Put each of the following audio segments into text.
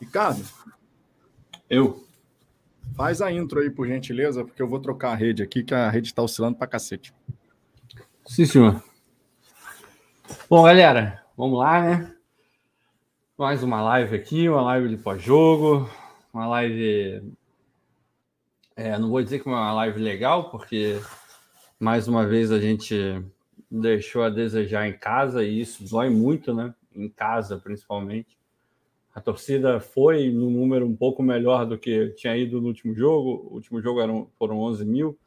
Ricardo? Eu. Faz a intro aí, por gentileza, porque eu vou trocar a rede aqui, que a rede está oscilando para cacete. Sim, senhor. Bom, galera, vamos lá, né? Mais uma live aqui, uma live de pós-jogo, uma live. É, não vou dizer que é uma live legal, porque mais uma vez a gente deixou a desejar em casa e isso dói muito, né? Em casa, principalmente. A torcida foi no número um pouco melhor do que tinha ido no último jogo. O último jogo eram, foram 11 mil,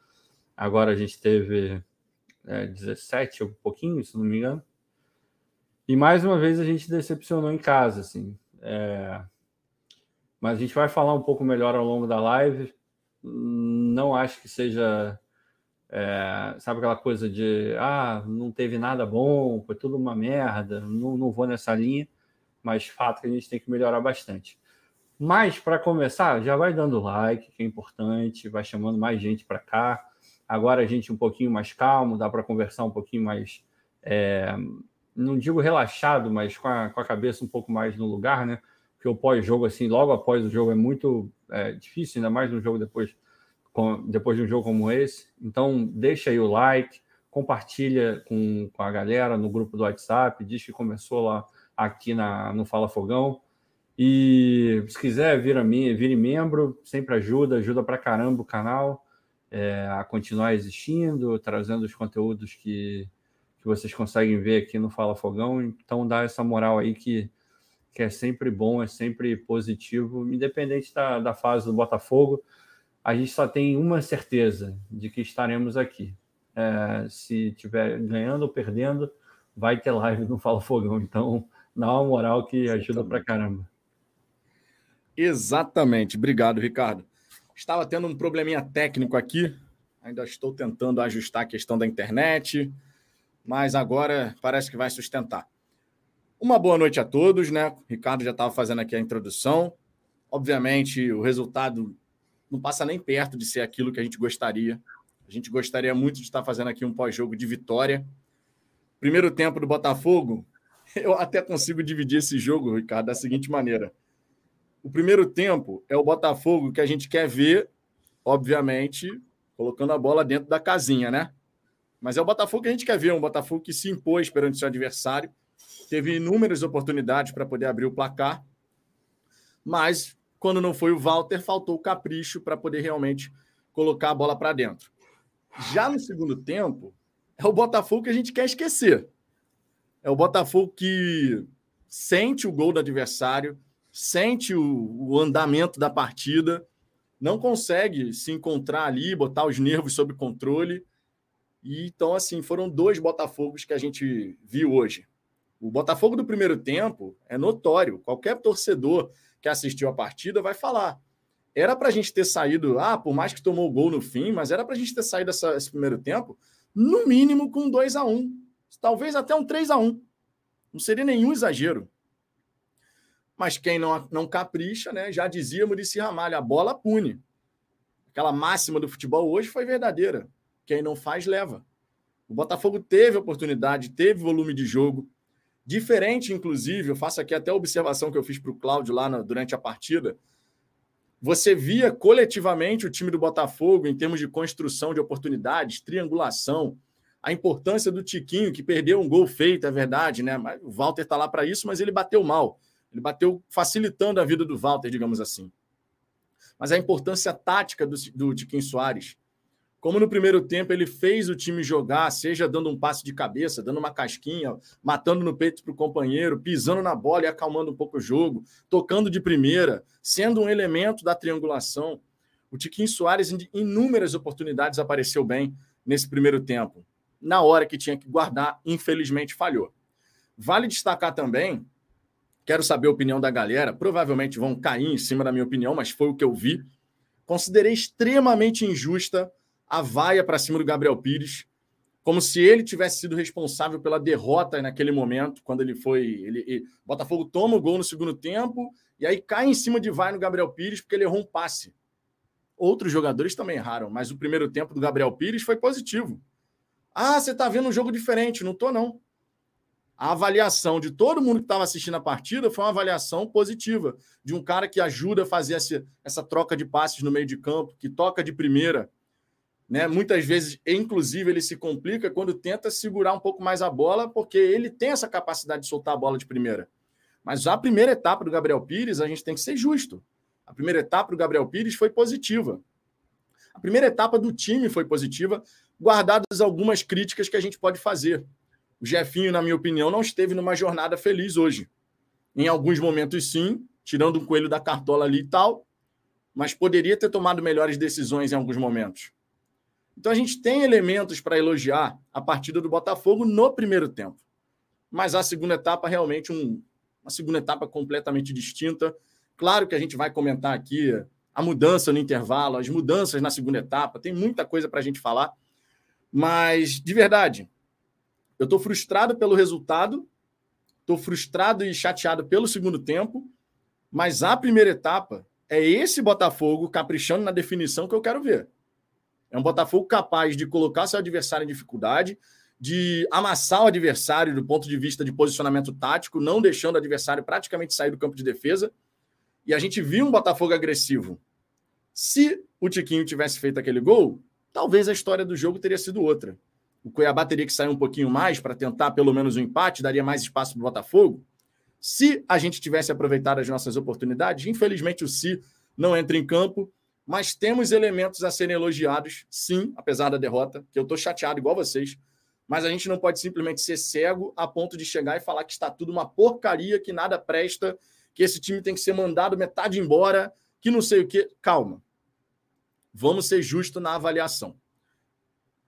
agora a gente teve é, 17, um pouquinho, se não me engano. E mais uma vez a gente decepcionou em casa, assim. É... Mas a gente vai falar um pouco melhor ao longo da live. Não acho que seja, é... sabe aquela coisa de ah, não teve nada bom, foi tudo uma merda, não, não vou nessa linha, mas fato que a gente tem que melhorar bastante. Mas para começar, já vai dando like, que é importante, vai chamando mais gente para cá. Agora a gente um pouquinho mais calmo, dá para conversar um pouquinho mais é, não digo relaxado, mas com a, com a cabeça um pouco mais no lugar, né? Porque o pós-jogo, assim, logo após o jogo é muito é, difícil, ainda mais no jogo depois, com, depois de um jogo como esse. Então, deixa aí o like, compartilha com, com a galera no grupo do WhatsApp, diz que começou lá aqui na, no Fala Fogão. E se quiser, vira, vire membro, sempre ajuda, ajuda pra caramba o canal é, a continuar existindo, trazendo os conteúdos que, que vocês conseguem ver aqui no Fala Fogão. Então, dá essa moral aí que, que é sempre bom, é sempre positivo, independente da, da fase do Botafogo. A gente só tem uma certeza de que estaremos aqui. É, se tiver ganhando ou perdendo, vai ter live no Fala Fogão. Então, dá uma moral que ajuda pra caramba. Exatamente. Obrigado, Ricardo. Estava tendo um probleminha técnico aqui. Ainda estou tentando ajustar a questão da internet mas agora parece que vai sustentar. Uma boa noite a todos, né? O Ricardo já estava fazendo aqui a introdução. Obviamente, o resultado não passa nem perto de ser aquilo que a gente gostaria. A gente gostaria muito de estar fazendo aqui um pós-jogo de vitória. Primeiro tempo do Botafogo, eu até consigo dividir esse jogo, Ricardo, da seguinte maneira. O primeiro tempo é o Botafogo que a gente quer ver, obviamente, colocando a bola dentro da casinha, né? Mas é o Botafogo que a gente quer ver, um Botafogo que se impôs perante seu adversário, teve inúmeras oportunidades para poder abrir o placar, mas quando não foi o Walter, faltou o capricho para poder realmente colocar a bola para dentro. Já no segundo tempo, é o Botafogo que a gente quer esquecer. É o Botafogo que sente o gol do adversário, sente o, o andamento da partida, não consegue se encontrar ali, botar os nervos sob controle e, então, assim, foram dois Botafogos que a gente viu hoje. O Botafogo do primeiro tempo é notório. Qualquer torcedor que assistiu a partida vai falar. Era para a gente ter saído, ah, por mais que tomou o gol no fim, mas era para a gente ter saído essa, esse primeiro tempo, no mínimo com 2 a 1 um, Talvez até um 3 a 1 Não seria nenhum exagero. Mas quem não, não capricha, né? Já dizia Murici Ramalho, a bola pune. Aquela máxima do futebol hoje foi verdadeira. Quem não faz, leva. O Botafogo teve oportunidade, teve volume de jogo. Diferente, inclusive, eu faço aqui até a observação que eu fiz para o Cláudio lá na, durante a partida. Você via coletivamente o time do Botafogo em termos de construção de oportunidades, triangulação, a importância do Tiquinho, que perdeu um gol feito, é verdade, né? O Walter está lá para isso, mas ele bateu mal. Ele bateu facilitando a vida do Walter, digamos assim. Mas a importância tática do, do Tiquinho Soares, como no primeiro tempo ele fez o time jogar, seja dando um passe de cabeça, dando uma casquinha, matando no peito para o companheiro, pisando na bola e acalmando um pouco o jogo, tocando de primeira, sendo um elemento da triangulação. O Tiquinho Soares, em inúmeras oportunidades, apareceu bem nesse primeiro tempo. Na hora que tinha que guardar, infelizmente falhou. Vale destacar também, quero saber a opinião da galera, provavelmente vão cair em cima da minha opinião, mas foi o que eu vi. Considerei extremamente injusta a vaia para cima do Gabriel Pires, como se ele tivesse sido responsável pela derrota naquele momento, quando ele foi. Ele, ele, Botafogo toma o gol no segundo tempo e aí cai em cima de vai no Gabriel Pires porque ele errou um passe. Outros jogadores também erraram, mas o primeiro tempo do Gabriel Pires foi positivo. Ah, você está vendo um jogo diferente. Não tô, não. a avaliação de todo mundo que estava assistindo a partida foi uma avaliação positiva, de um cara que ajuda a fazer essa, essa troca de passes no meio de campo, que toca de primeira. Né? Muitas vezes, inclusive, ele se complica quando tenta segurar um pouco mais a bola, porque ele tem essa capacidade de soltar a bola de primeira. Mas a primeira etapa do Gabriel Pires, a gente tem que ser justo. A primeira etapa do Gabriel Pires foi positiva. A primeira etapa do time foi positiva, guardadas algumas críticas que a gente pode fazer. O Jefinho, na minha opinião, não esteve numa jornada feliz hoje. Em alguns momentos, sim, tirando um coelho da cartola ali e tal, mas poderia ter tomado melhores decisões em alguns momentos. Então a gente tem elementos para elogiar a partida do Botafogo no primeiro tempo. Mas a segunda etapa realmente um, uma segunda etapa completamente distinta. Claro que a gente vai comentar aqui a mudança no intervalo, as mudanças na segunda etapa, tem muita coisa para a gente falar. Mas, de verdade, eu estou frustrado pelo resultado, estou frustrado e chateado pelo segundo tempo, mas a primeira etapa é esse Botafogo caprichando na definição que eu quero ver. É um Botafogo capaz de colocar seu adversário em dificuldade, de amassar o adversário do ponto de vista de posicionamento tático, não deixando o adversário praticamente sair do campo de defesa. E a gente viu um Botafogo agressivo. Se o Tiquinho tivesse feito aquele gol, talvez a história do jogo teria sido outra o Cuiabá teria que sair um pouquinho mais para tentar pelo menos um empate, daria mais espaço para o Botafogo. Se a gente tivesse aproveitado as nossas oportunidades, infelizmente o Si não entra em campo, mas temos elementos a serem elogiados, sim, apesar da derrota, que eu estou chateado igual vocês, mas a gente não pode simplesmente ser cego a ponto de chegar e falar que está tudo uma porcaria, que nada presta, que esse time tem que ser mandado metade embora, que não sei o quê. Calma. Vamos ser justos na avaliação.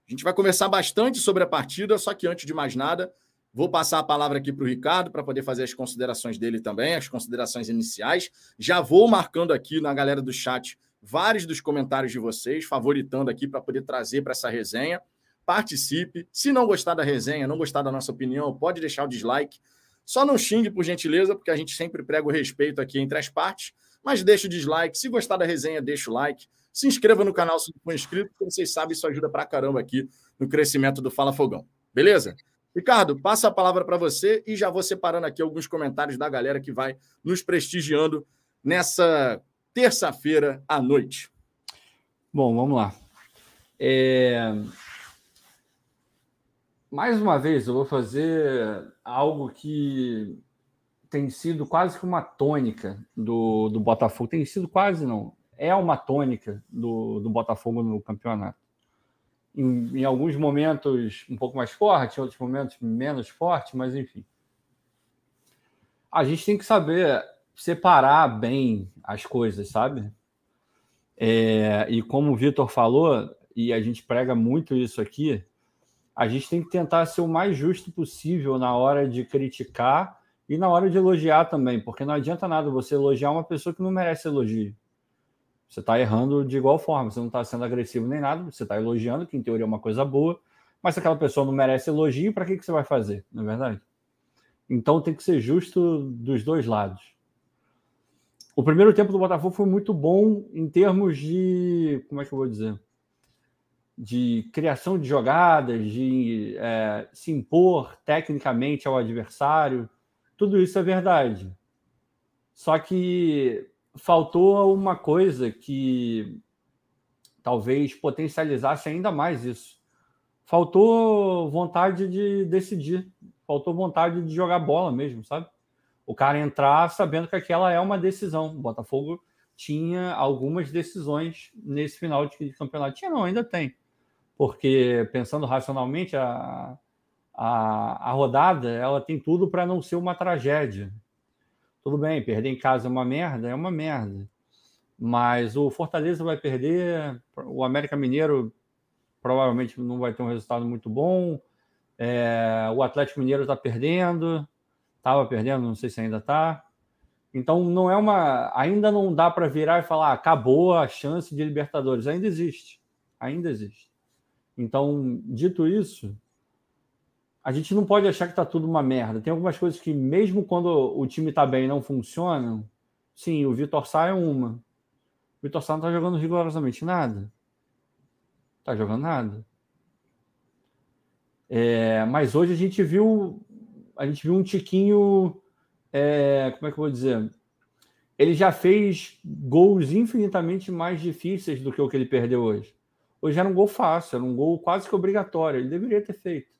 A gente vai conversar bastante sobre a partida, só que antes de mais nada, vou passar a palavra aqui para o Ricardo para poder fazer as considerações dele também, as considerações iniciais. Já vou marcando aqui na galera do chat vários dos comentários de vocês, favoritando aqui para poder trazer para essa resenha. Participe. Se não gostar da resenha, não gostar da nossa opinião, pode deixar o dislike. Só não xingue, por gentileza, porque a gente sempre prega o respeito aqui entre as partes. Mas deixa o dislike. Se gostar da resenha, deixa o like. Se inscreva no canal se não for inscrito, porque vocês sabem, isso ajuda pra caramba aqui no crescimento do Fala Fogão. Beleza? Ricardo, passa a palavra para você e já vou separando aqui alguns comentários da galera que vai nos prestigiando nessa terça-feira à noite. Bom, vamos lá. É... Mais uma vez, eu vou fazer algo que tem sido quase que uma tônica do, do Botafogo. Tem sido quase, não é uma tônica do, do Botafogo no campeonato. Em, em, alguns momentos um pouco mais forte, em outros momentos menos forte, mas enfim. A gente tem que saber separar bem as coisas, sabe? É, e como o Vitor falou, e a gente prega muito isso aqui, a gente tem que tentar ser o mais justo possível na hora de criticar e na hora de elogiar também, porque não adianta nada você elogiar uma pessoa que não merece elogio. Você está errando de igual forma, você não está sendo agressivo nem nada, você está elogiando, que em teoria é uma coisa boa, mas se aquela pessoa não merece elogio, para que, que você vai fazer, não é verdade? Então tem que ser justo dos dois lados. O primeiro tempo do Botafogo foi muito bom em termos de. Como é que eu vou dizer? De criação de jogadas, de é, se impor tecnicamente ao adversário. Tudo isso é verdade. Só que faltou uma coisa que talvez potencializasse ainda mais isso. Faltou vontade de decidir, faltou vontade de jogar bola mesmo, sabe? O cara entrar sabendo que aquela é uma decisão. O Botafogo tinha algumas decisões nesse final de campeonato. Tinha, não, ainda tem. Porque, pensando racionalmente, a, a, a rodada ela tem tudo para não ser uma tragédia. Tudo bem, perder em casa é uma merda, é uma merda. Mas o Fortaleza vai perder, o América Mineiro provavelmente não vai ter um resultado muito bom. É, o Atlético Mineiro está perdendo, estava perdendo, não sei se ainda está. Então não é uma, ainda não dá para virar e falar ah, acabou a chance de Libertadores, ainda existe, ainda existe. Então dito isso, a gente não pode achar que está tudo uma merda. Tem algumas coisas que, mesmo quando o time está bem, não funcionam. Sim, o Vitor Sá é uma. O Vitor Sá não está jogando rigorosamente nada. Está jogando nada. É, mas hoje a gente viu a gente viu um tiquinho. É, como é que eu vou dizer? Ele já fez gols infinitamente mais difíceis do que o que ele perdeu hoje. Hoje era um gol fácil, era um gol quase que obrigatório. Ele deveria ter feito.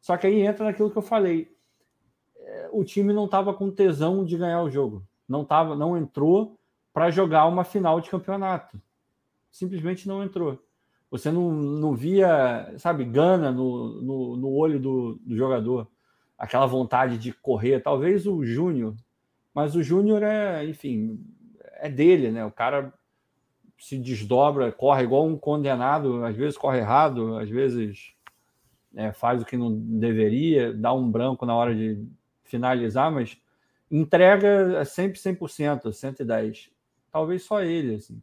Só que aí entra naquilo que eu falei. É, o time não estava com tesão de ganhar o jogo. Não, tava, não entrou para jogar uma final de campeonato. Simplesmente não entrou. Você não, não via, sabe, gana no, no, no olho do, do, jogador, aquela vontade de correr. Talvez o Júnior, mas o Júnior é, enfim, é dele, né? O cara se desdobra, corre igual um condenado, às vezes corre errado, às vezes é, faz o que não deveria, dá um branco na hora de finalizar, mas entrega sempre 100%, 110%. Talvez só ele, assim.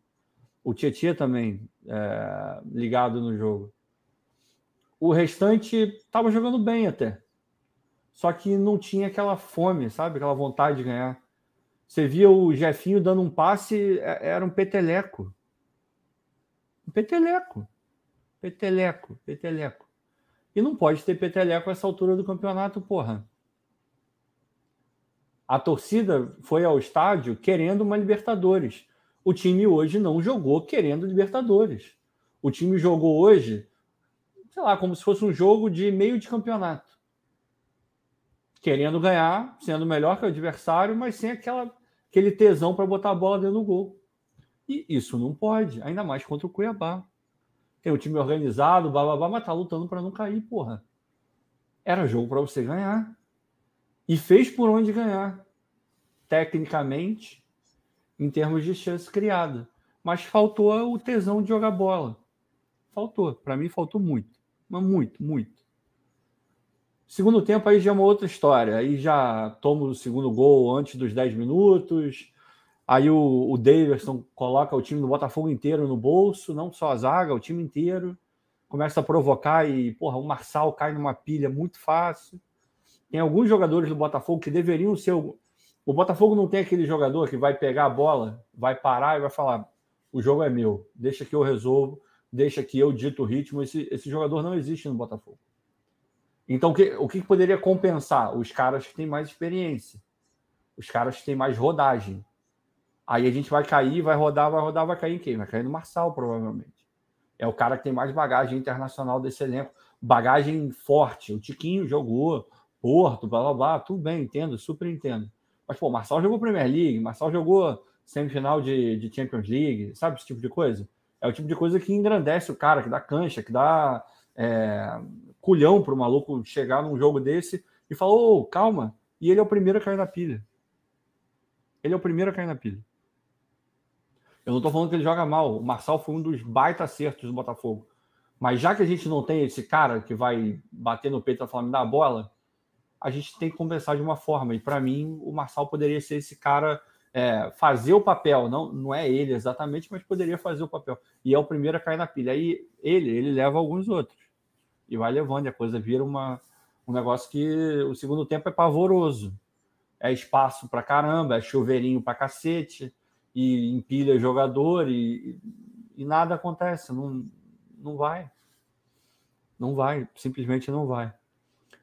O Tietchan também é, ligado no jogo. O restante estava jogando bem até. Só que não tinha aquela fome, sabe? Aquela vontade de ganhar. Você via o Jefinho dando um passe, é, era um peteleco. Um peteleco. Peteleco, peteleco. E não pode ter peteleco essa altura do campeonato, porra. A torcida foi ao estádio querendo uma Libertadores. O time hoje não jogou querendo Libertadores. O time jogou hoje, sei lá, como se fosse um jogo de meio de campeonato. Querendo ganhar, sendo melhor que o adversário, mas sem aquela, aquele tesão para botar a bola dentro do gol. E isso não pode, ainda mais contra o Cuiabá. Tem o time organizado, blá, mas tá lutando para não cair, porra. Era jogo para você ganhar. E fez por onde ganhar. Tecnicamente, em termos de chance criada. Mas faltou o tesão de jogar bola. Faltou. Para mim, faltou muito. Mas muito, muito. Segundo tempo, aí já é uma outra história. Aí já toma o segundo gol antes dos 10 minutos. Aí o, o Davidson coloca o time do Botafogo inteiro no bolso, não só a zaga, o time inteiro. Começa a provocar e, porra, o Marçal cai numa pilha muito fácil. Tem alguns jogadores do Botafogo que deveriam ser o Botafogo não tem aquele jogador que vai pegar a bola, vai parar e vai falar: o jogo é meu, deixa que eu resolvo, deixa que eu dito o ritmo. Esse, esse jogador não existe no Botafogo. Então, o que, o que poderia compensar? Os caras que têm mais experiência, os caras que têm mais rodagem. Aí a gente vai cair, vai rodar, vai rodar, vai cair em quem? Vai cair no Marçal, provavelmente. É o cara que tem mais bagagem internacional desse elenco, bagagem forte. O Tiquinho jogou, Porto, blá blá blá, tudo bem, entendo, super entendo. Mas, pô, Marçal jogou Premier League, Marçal jogou semifinal de, de Champions League, sabe esse tipo de coisa? É o tipo de coisa que engrandece o cara, que dá cancha, que dá é, culhão para o maluco chegar num jogo desse e falar, ô, oh, calma. E ele é o primeiro a cair na pilha. Ele é o primeiro a cair na pilha. Eu não estou falando que ele joga mal. O Marçal foi um dos baita acertos do Botafogo. Mas já que a gente não tem esse cara que vai bater no peito e falar, me dá a bola, a gente tem que compensar de uma forma. E para mim, o Marçal poderia ser esse cara, é, fazer o papel. Não, não é ele exatamente, mas poderia fazer o papel. E é o primeiro a cair na pilha. Aí ele, ele leva alguns outros. E vai levando, e a coisa vira uma, um negócio que o segundo tempo é pavoroso. É espaço para caramba, é chuveirinho para cacete, e empilha jogador, e, e nada acontece. Não, não vai. Não vai, simplesmente não vai.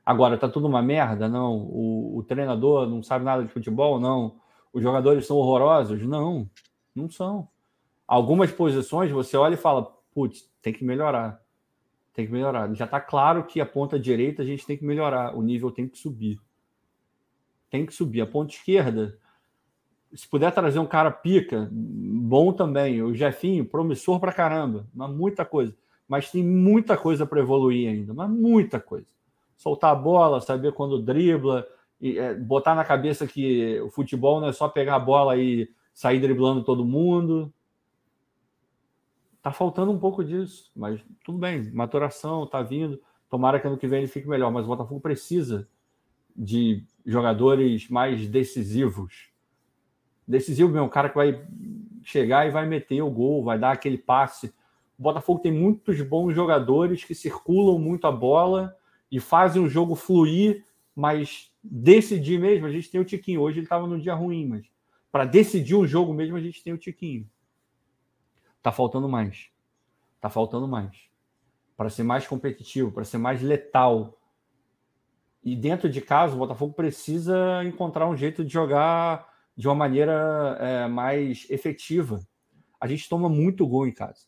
Agora, tá tudo uma merda? Não. O, o, treinador não sabe nada de futebol? Não. Os jogadores são horrorosos? Não, não são. Algumas posições você olha e fala, putz, tem que melhorar. Tem que melhorar. Já está claro que a ponta direita a gente tem que melhorar. O nível tem que subir. Tem que subir. A ponta esquerda, se puder trazer um cara pica, bom também. O Jefinho, promissor pra caramba. Mas muita coisa. Mas tem muita coisa para evoluir ainda. Mas muita coisa soltar a bola, saber quando dribla, e, é, botar na cabeça que o futebol não é só pegar a bola e sair driblando todo mundo. Tá faltando um pouco disso, mas tudo bem, maturação, tá vindo. Tomara que ano que vem ele fique melhor, mas o Botafogo precisa de jogadores mais decisivos. Decisivo mesmo, um cara que vai chegar e vai meter o gol, vai dar aquele passe. O Botafogo tem muitos bons jogadores que circulam muito a bola e fazem o jogo fluir, mas decidir mesmo, a gente tem o Tiquinho. Hoje ele estava num dia ruim, mas para decidir um jogo mesmo, a gente tem o Tiquinho. Tá faltando mais. Tá faltando mais. Para ser mais competitivo, para ser mais letal. E dentro de casa, o Botafogo precisa encontrar um jeito de jogar de uma maneira é, mais efetiva. A gente toma muito gol em casa.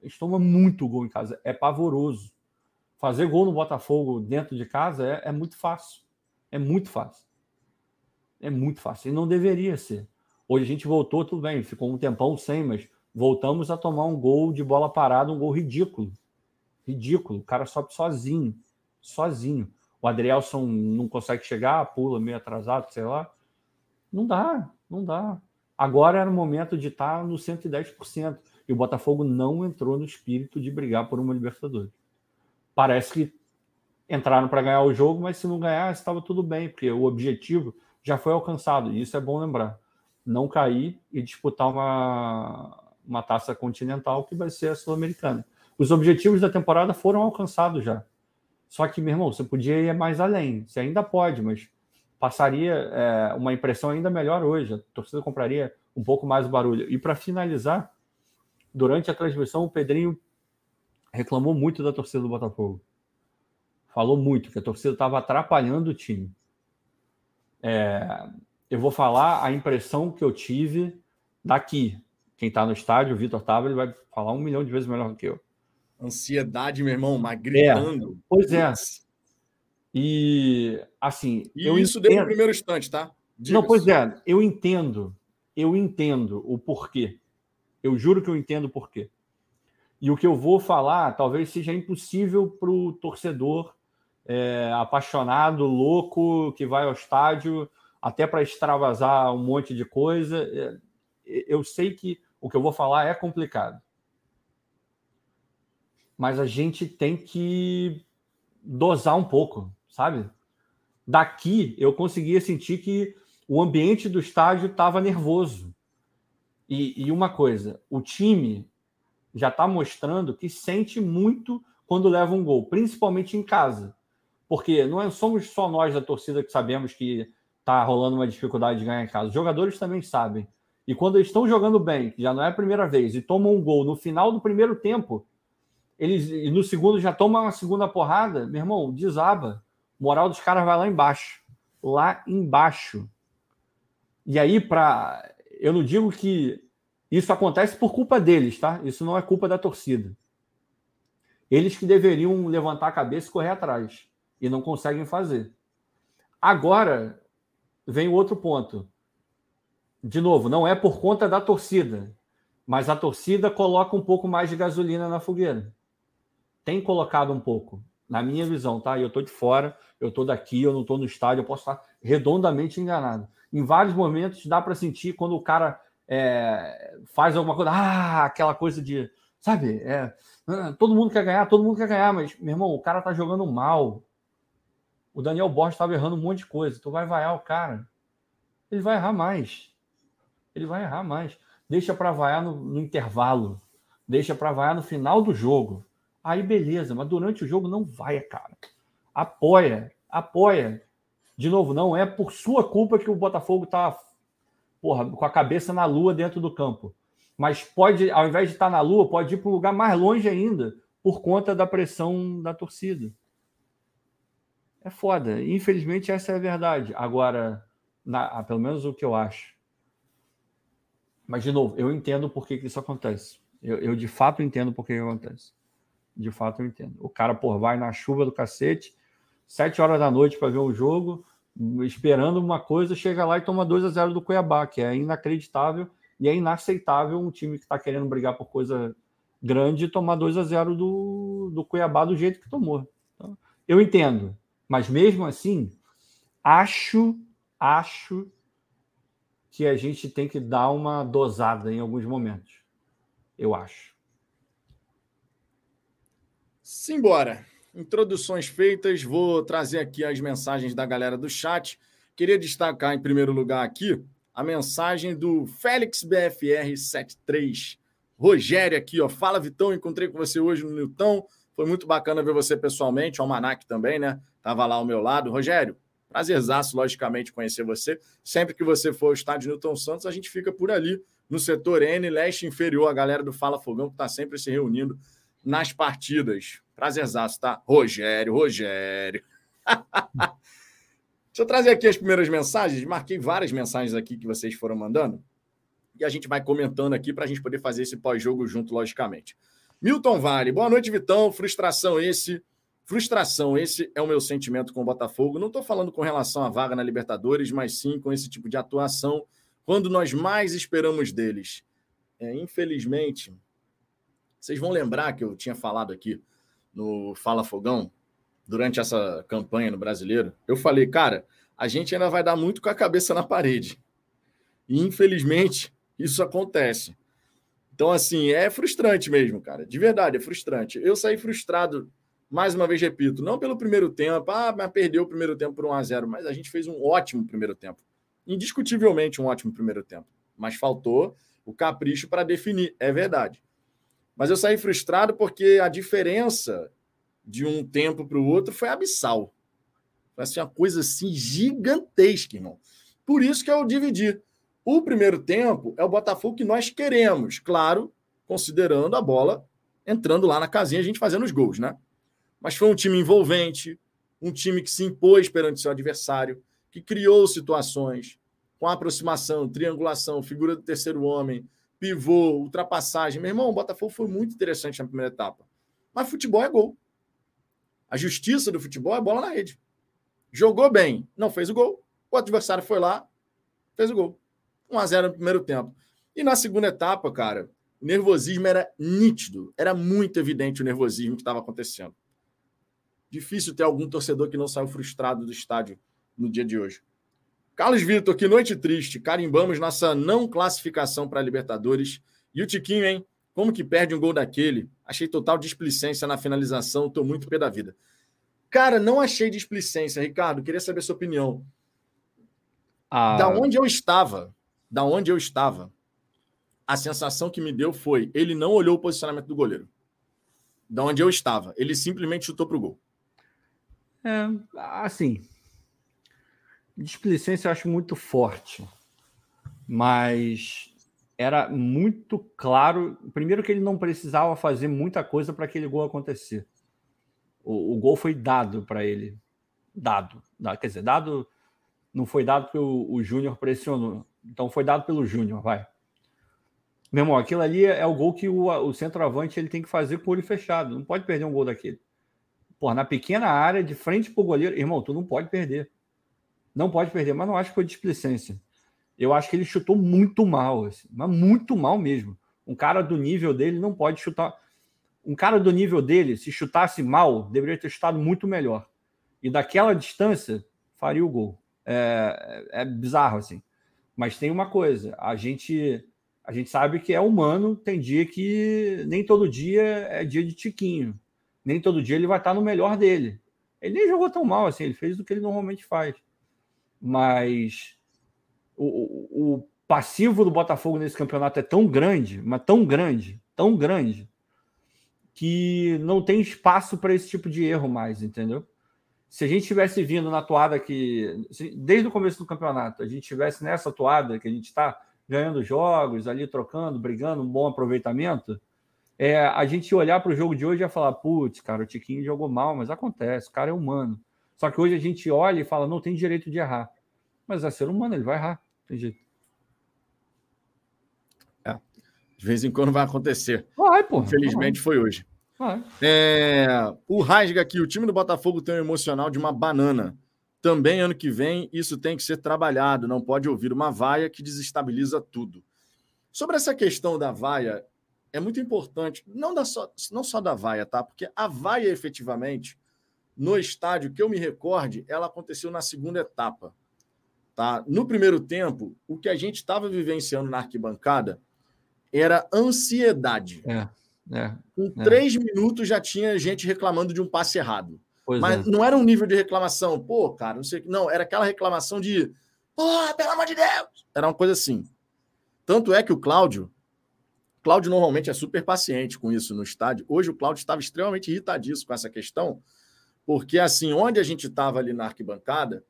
A gente toma muito gol em casa. É pavoroso. Fazer gol no Botafogo dentro de casa é, é muito fácil. É muito fácil. É muito fácil. E não deveria ser. Hoje a gente voltou, tudo bem, ficou um tempão sem, mas voltamos a tomar um gol de bola parada, um gol ridículo. Ridículo. O cara sobe sozinho. Sozinho. O Adrielson não consegue chegar, pula meio atrasado, sei lá. Não dá, não dá. Agora era o momento de estar no 110%. E o Botafogo não entrou no espírito de brigar por uma Libertadores. Parece que entraram para ganhar o jogo, mas se não ganhar, estava tudo bem, porque o objetivo já foi alcançado. E isso é bom lembrar. Não cair e disputar uma, uma taça continental que vai ser a Sul-Americana. Os objetivos da temporada foram alcançados já. Só que, meu irmão, você podia ir mais além. Você ainda pode, mas passaria é, uma impressão ainda melhor hoje. A torcida compraria um pouco mais o barulho. E para finalizar, durante a transmissão, o Pedrinho reclamou muito da torcida do Botafogo. Falou muito que a torcida estava atrapalhando o time. É, eu vou falar a impressão que eu tive daqui. Quem está no estádio, o Vitor Tava, ele vai falar um milhão de vezes melhor do que eu. Ansiedade, meu irmão, mas gritando. É, pois é. E assim. E eu isso entendo... deu no primeiro instante, tá? Não, pois é, eu entendo. Eu entendo o porquê. Eu juro que eu entendo o porquê. E o que eu vou falar talvez seja impossível para o torcedor é, apaixonado, louco, que vai ao estádio até para extravasar um monte de coisa. É, eu sei que o que eu vou falar é complicado. Mas a gente tem que dosar um pouco sabe? Daqui eu conseguia sentir que o ambiente do estádio estava nervoso. E, e, uma coisa, o time já está mostrando que sente muito quando leva um gol, principalmente em casa. Porque não é, somos só nós da torcida que sabemos que está rolando uma dificuldade de ganhar em casa. Os jogadores também sabem. E quando eles estão jogando bem, que já não é a primeira vez, e tomam um gol no final do primeiro tempo, eles no segundo já tomam uma segunda porrada, meu irmão, desaba moral dos caras vai lá embaixo. Lá embaixo. E aí, para. Eu não digo que isso acontece por culpa deles, tá? Isso não é culpa da torcida. Eles que deveriam levantar a cabeça e correr atrás. E não conseguem fazer. Agora, vem o outro ponto. De novo, não é por conta da torcida, mas a torcida coloca um pouco mais de gasolina na fogueira. Tem colocado um pouco na minha visão, tá? Eu estou de fora, eu estou daqui, eu não estou no estádio, eu posso estar redondamente enganado. Em vários momentos dá para sentir quando o cara é, faz alguma coisa, ah, aquela coisa de, sabe, é, ah, todo mundo quer ganhar, todo mundo quer ganhar, mas, meu irmão, o cara tá jogando mal. O Daniel Borges estava errando um monte de coisa, tu vai vaiar o cara. Ele vai errar mais. Ele vai errar mais. Deixa para vaiar no, no intervalo. Deixa para vaiar no final do jogo. Aí beleza, mas durante o jogo não vai, cara. Apoia, apoia. De novo, não é por sua culpa que o Botafogo tá porra, com a cabeça na lua dentro do campo. Mas pode, ao invés de estar tá na lua, pode ir para um lugar mais longe ainda, por conta da pressão da torcida. É foda. Infelizmente, essa é a verdade. Agora, na, pelo menos o que eu acho. Mas, de novo, eu entendo por que, que isso acontece. Eu, eu, de fato entendo por que, que acontece de fato eu entendo. O cara, pô, vai na chuva do cacete, sete horas da noite para ver um jogo, esperando uma coisa, chega lá e toma 2 a 0 do Cuiabá, que é inacreditável e é inaceitável um time que está querendo brigar por coisa grande tomar 2 a 0 do, do Cuiabá do jeito que tomou. Então, eu entendo, mas mesmo assim, acho, acho que a gente tem que dar uma dosada em alguns momentos. Eu acho. Simbora. Introduções feitas, vou trazer aqui as mensagens da galera do chat. Queria destacar em primeiro lugar aqui a mensagem do Félix BFR 73. Rogério aqui, ó. Fala, Vitão, encontrei com você hoje no Newton. Foi muito bacana ver você pessoalmente, o Almanac também, né? Tava lá ao meu lado. Rogério, prazerzaço, logicamente, conhecer você. Sempre que você for ao estádio Newton Santos, a gente fica por ali, no setor N, leste inferior, a galera do Fala Fogão, que está sempre se reunindo nas partidas. Prazerzaço, tá? Rogério, Rogério. Deixa eu trazer aqui as primeiras mensagens. Marquei várias mensagens aqui que vocês foram mandando. E a gente vai comentando aqui para a gente poder fazer esse pós-jogo junto, logicamente. Milton Vale, boa noite, Vitão. Frustração esse. Frustração, esse é o meu sentimento com o Botafogo. Não estou falando com relação à vaga na Libertadores, mas sim com esse tipo de atuação quando nós mais esperamos deles. É, infelizmente, vocês vão lembrar que eu tinha falado aqui no Fala Fogão, durante essa campanha no brasileiro. Eu falei, cara, a gente ainda vai dar muito com a cabeça na parede. E, infelizmente, isso acontece. Então, assim, é frustrante mesmo, cara. De verdade, é frustrante. Eu saí frustrado, mais uma vez repito, não pelo primeiro tempo, ah, mas perdeu o primeiro tempo por 1 a 0 mas a gente fez um ótimo primeiro tempo. Indiscutivelmente um ótimo primeiro tempo. Mas faltou o capricho para definir, é verdade. Mas eu saí frustrado porque a diferença de um tempo para o outro foi abissal. Foi assim, uma coisa assim gigantesca, irmão. Por isso que eu dividi. O primeiro tempo é o Botafogo que nós queremos, claro, considerando a bola entrando lá na casinha, a gente fazendo os gols, né? Mas foi um time envolvente, um time que se impôs perante seu adversário, que criou situações com aproximação, triangulação, figura do terceiro homem, pivô, ultrapassagem. Meu irmão, o Botafogo foi muito interessante na primeira etapa. Mas futebol é gol. A justiça do futebol é bola na rede. Jogou bem, não fez o gol. O adversário foi lá, fez o gol. 1 a 0 no primeiro tempo. E na segunda etapa, cara, o nervosismo era nítido, era muito evidente o nervosismo que estava acontecendo. Difícil ter algum torcedor que não saiu frustrado do estádio no dia de hoje. Carlos Vitor, que noite triste. Carimbamos nossa não classificação para a Libertadores. E o Tiquinho, hein? Como que perde um gol daquele? Achei total displicência na finalização, estou muito pé da vida. Cara, não achei displicência, Ricardo. Queria saber a sua opinião. Ah. Da onde eu estava, da onde eu estava, a sensação que me deu foi: ele não olhou o posicionamento do goleiro. Da onde eu estava, ele simplesmente chutou para o gol. É, assim, displicência eu acho muito forte, mas era muito claro. Primeiro, que ele não precisava fazer muita coisa para aquele gol acontecer. O, o gol foi dado para ele. Dado. Quer dizer, dado. Não foi dado porque o, o Júnior pressionou. Então foi dado pelo Júnior, vai. Meu irmão, aquilo ali é o gol que o, o centroavante ele tem que fazer com o olho fechado. Não pode perder um gol daquele. Pô, na pequena área, de frente pro goleiro, irmão, tu não pode perder. Não pode perder, mas não acho que foi displicência eu acho que ele chutou muito mal, assim, mas muito mal mesmo. Um cara do nível dele não pode chutar. Um cara do nível dele, se chutasse mal, deveria ter chutado muito melhor. E daquela distância, faria o gol. É, é bizarro, assim. Mas tem uma coisa: a gente, a gente sabe que é humano, tem dia que nem todo dia é dia de tiquinho. Nem todo dia ele vai estar no melhor dele. Ele nem jogou tão mal assim, ele fez o que ele normalmente faz. Mas o, o passivo do Botafogo nesse campeonato é tão grande, mas tão grande, tão grande, que não tem espaço para esse tipo de erro mais, entendeu? Se a gente tivesse vindo na toada que, desde o começo do campeonato, a gente tivesse nessa toada que a gente está ganhando jogos, ali trocando, brigando, um bom aproveitamento, é, a gente olhar para o jogo de hoje e falar, putz, cara, o Tiquinho jogou mal, mas acontece, o cara é humano. Só que hoje a gente olha e fala, não tem direito de errar. Mas é ser humano, ele vai errar. Tem jeito. É. De vez em quando vai acontecer. Vai, pô. Infelizmente foi hoje. Vai. É, o Rasga aqui, o time do Botafogo tem um emocional de uma banana. Também ano que vem isso tem que ser trabalhado, não pode ouvir uma vaia que desestabiliza tudo. Sobre essa questão da vaia, é muito importante, não, da só, não só da vaia, tá? Porque a vaia, efetivamente, no estádio, que eu me recorde, ela aconteceu na segunda etapa. Tá? No primeiro tempo, o que a gente estava vivenciando na arquibancada era ansiedade. É, é, Com é. três minutos já tinha gente reclamando de um passe errado. Pois Mas é. não era um nível de reclamação, pô, cara, não sei. Não, era aquela reclamação de, pô, pelo amor de Deus! Era uma coisa assim. Tanto é que o Cláudio, Cláudio normalmente é super paciente com isso no estádio. Hoje o Cláudio estava extremamente irritadíssimo com essa questão, porque assim, onde a gente estava ali na arquibancada,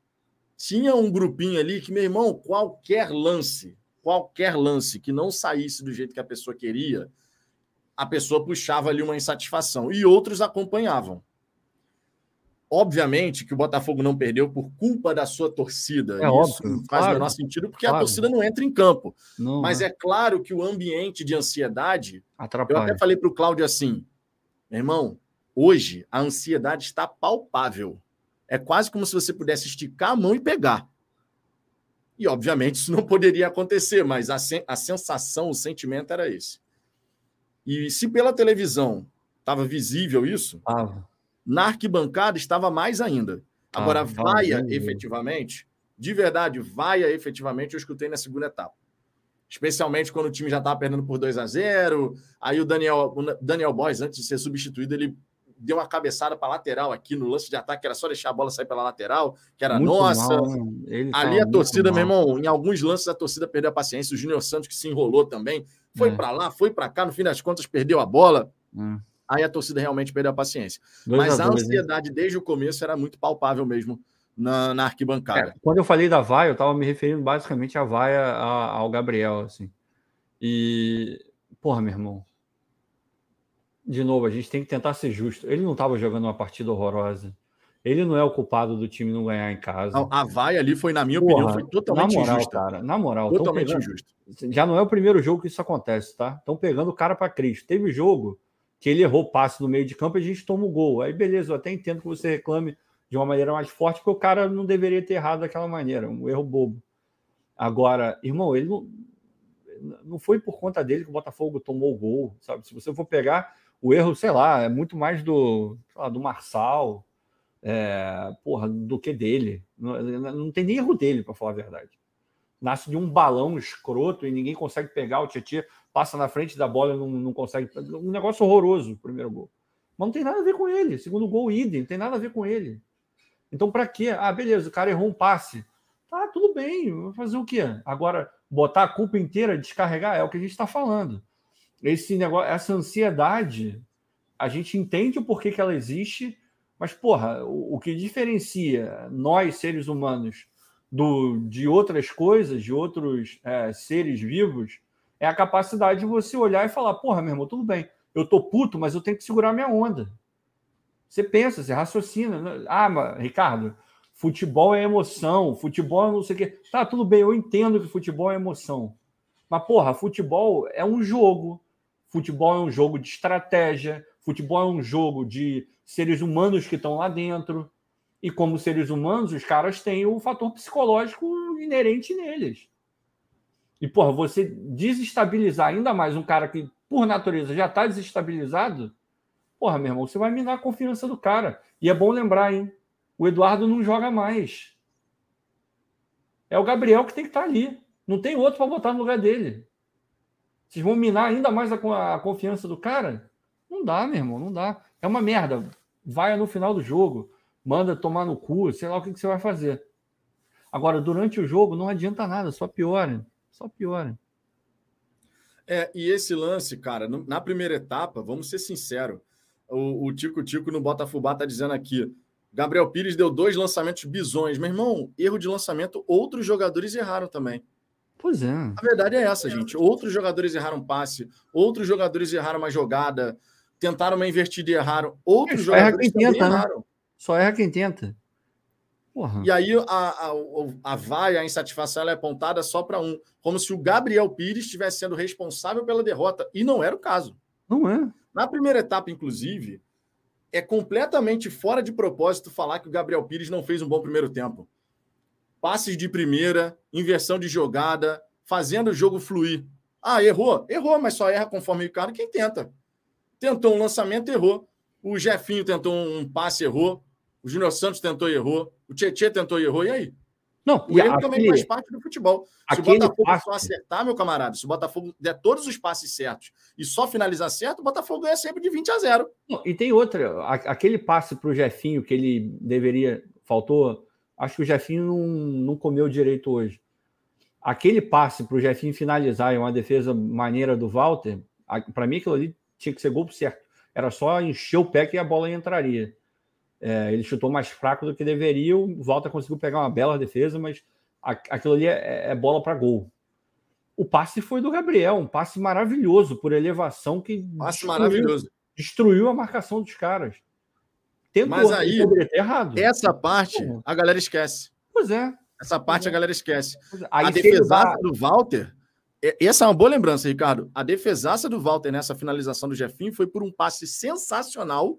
tinha um grupinho ali que, meu irmão, qualquer lance, qualquer lance que não saísse do jeito que a pessoa queria, a pessoa puxava ali uma insatisfação e outros acompanhavam. Obviamente que o Botafogo não perdeu por culpa da sua torcida. É Isso óbvio, faz claro, o menor sentido, porque claro. a torcida não entra em campo. Não, Mas é. é claro que o ambiente de ansiedade. Atrapalha. Eu até falei para o Cláudio assim: meu irmão, hoje a ansiedade está palpável. É quase como se você pudesse esticar a mão e pegar. E, obviamente, isso não poderia acontecer, mas a, sen a sensação, o sentimento era esse. E se pela televisão estava visível isso, ah. na arquibancada estava mais ainda. Agora, ah, vaia efetivamente, de verdade, vaia efetivamente, eu escutei na segunda etapa. Especialmente quando o time já estava perdendo por 2 a 0 Aí o Daniel, o Daniel Boys, antes de ser substituído, ele deu uma cabeçada para lateral aqui no lance de ataque, era só deixar a bola sair pela lateral, que era muito nossa. Mal, Ali a torcida, meu irmão, em alguns lances a torcida perdeu a paciência. O Júnior Santos, que se enrolou também, foi é. para lá, foi para cá, no fim das contas perdeu a bola. É. Aí a torcida realmente perdeu a paciência. Dois Mas a, a ansiedade desde o começo era muito palpável mesmo na, na arquibancada. É, quando eu falei da vaia, eu estava me referindo basicamente à vaia ao Gabriel, assim. E, porra, meu irmão, de novo, a gente tem que tentar ser justo. Ele não estava jogando uma partida horrorosa. Ele não é o culpado do time não ganhar em casa. A, a vai ali foi, na minha Porra, opinião, foi totalmente na moral, injusta. Cara, na moral, totalmente pegando, injusto. Já não é o primeiro jogo que isso acontece, tá? Estão pegando o cara para Cristo. Teve jogo que ele errou passe no meio de campo e a gente toma o gol. Aí beleza, eu até entendo que você reclame de uma maneira mais forte, porque o cara não deveria ter errado daquela maneira, um erro bobo. Agora, irmão, ele não, não foi por conta dele que o Botafogo tomou o gol, sabe? Se você for pegar o erro, sei lá, é muito mais do, lá, do Marçal, é, porra, do que dele. Não, não tem nem erro dele, para falar a verdade. Nasce de um balão escroto e ninguém consegue pegar o Tietchan, passa na frente da bola e não, não consegue. Um negócio horroroso, o primeiro gol. Mas não tem nada a ver com ele. Segundo gol, idem, não tem nada a ver com ele. Então, para quê? Ah, beleza, o cara errou um passe. Tá, tudo bem, vou fazer o quê? Agora, botar a culpa inteira, descarregar, é o que a gente está falando esse negócio, essa ansiedade, a gente entende o porquê que ela existe, mas, porra, o, o que diferencia nós, seres humanos, do, de outras coisas, de outros é, seres vivos, é a capacidade de você olhar e falar, porra, meu irmão, tudo bem, eu tô puto, mas eu tenho que segurar minha onda. Você pensa, você raciocina. Né? Ah, mas, Ricardo, futebol é emoção, futebol é não sei o quê. Tá, tudo bem, eu entendo que futebol é emoção. Mas, porra, futebol é um jogo. Futebol é um jogo de estratégia, futebol é um jogo de seres humanos que estão lá dentro. E como seres humanos, os caras têm o fator psicológico inerente neles. E, porra, você desestabilizar ainda mais um cara que, por natureza, já está desestabilizado, porra, meu irmão, você vai minar a confiança do cara. E é bom lembrar, hein? O Eduardo não joga mais. É o Gabriel que tem que estar tá ali. Não tem outro para botar no lugar dele. Vocês vão minar ainda mais a, a confiança do cara? Não dá, meu irmão, não dá. É uma merda. Vai no final do jogo, manda tomar no cu, sei lá o que, que você vai fazer. Agora, durante o jogo, não adianta nada, só piora. Só piora. É, e esse lance, cara, na primeira etapa, vamos ser sinceros, o, Tico Tico no Botafogo tá dizendo aqui, Gabriel Pires deu dois lançamentos bisões. Meu irmão, erro de lançamento, outros jogadores erraram também. Pois é. A verdade é essa, gente. Outros jogadores erraram passe, outros jogadores erraram uma jogada, tentaram uma invertida e erraram. Outros Só jogadores erra quem tenta, né? erraram. Né? Só erra quem tenta. Porra. E aí a, a, a vaia, a insatisfação ela é apontada só para um, como se o Gabriel Pires estivesse sendo responsável pela derrota. E não era o caso. Não é. Na primeira etapa, inclusive, é completamente fora de propósito falar que o Gabriel Pires não fez um bom primeiro tempo passes de primeira, inversão de jogada, fazendo o jogo fluir. Ah, errou? Errou, mas só erra conforme o cara quem tenta. Tentou um lançamento, errou. O Jefinho tentou um passe, errou. O Júnior Santos tentou e errou. O Tietchan tentou e errou. E aí? Não, o erro também faz parte do futebol. Se o Botafogo passe... só acertar, meu camarada, se o Botafogo der todos os passes certos e só finalizar certo, o Botafogo ganha sempre de 20 a 0. Não, e tem outra, aquele passe para o Jefinho que ele deveria, faltou Acho que o Jefinho não, não comeu direito hoje. Aquele passe para o Jefinho finalizar em uma defesa maneira do Walter, para mim aquilo ali tinha que ser gol certo. Era só encher o pé que a bola entraria. É, ele chutou mais fraco do que deveria. O Walter conseguiu pegar uma bela defesa, mas aquilo ali é, é bola para gol. O passe foi do Gabriel, um passe maravilhoso por elevação que passe destruiu, maravilhoso. destruiu a marcação dos caras. Mas aí, errado. essa parte a galera esquece. Pois é. Essa parte é. a galera esquece. É. a defesaça do Walter, essa é uma boa lembrança, Ricardo. A defesaça do Walter nessa finalização do Jefinho foi por um passe sensacional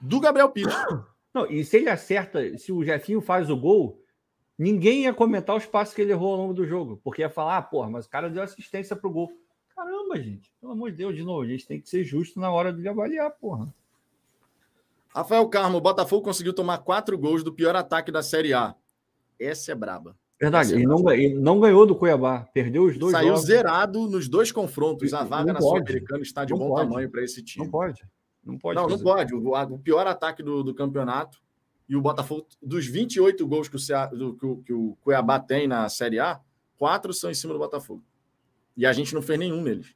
do Gabriel Pires. Não, e se ele acerta, se o Jefinho faz o gol, ninguém ia comentar os passos que ele errou ao longo do jogo, porque ia falar, ah, porra, mas o cara deu assistência pro gol. Caramba, gente, pelo amor de Deus, de novo, a gente tem que ser justo na hora de avaliar, porra. Rafael Carmo, o Botafogo conseguiu tomar quatro gols do pior ataque da Série A. Essa é braba. Verdade, é ele, não, ele não ganhou do Cuiabá, perdeu os dois Saiu jogos. zerado nos dois confrontos. A vaga não na Sul-Americana está de não bom pode. tamanho para esse time. Não pode. Não pode. Não, não pode. O, o, pior ataque do, do, campeonato. E o Botafogo, dos 28 gols que o, Cea, do, que, o, que o Cuiabá tem na Série A, quatro são em cima do Botafogo. E a gente não fez nenhum neles.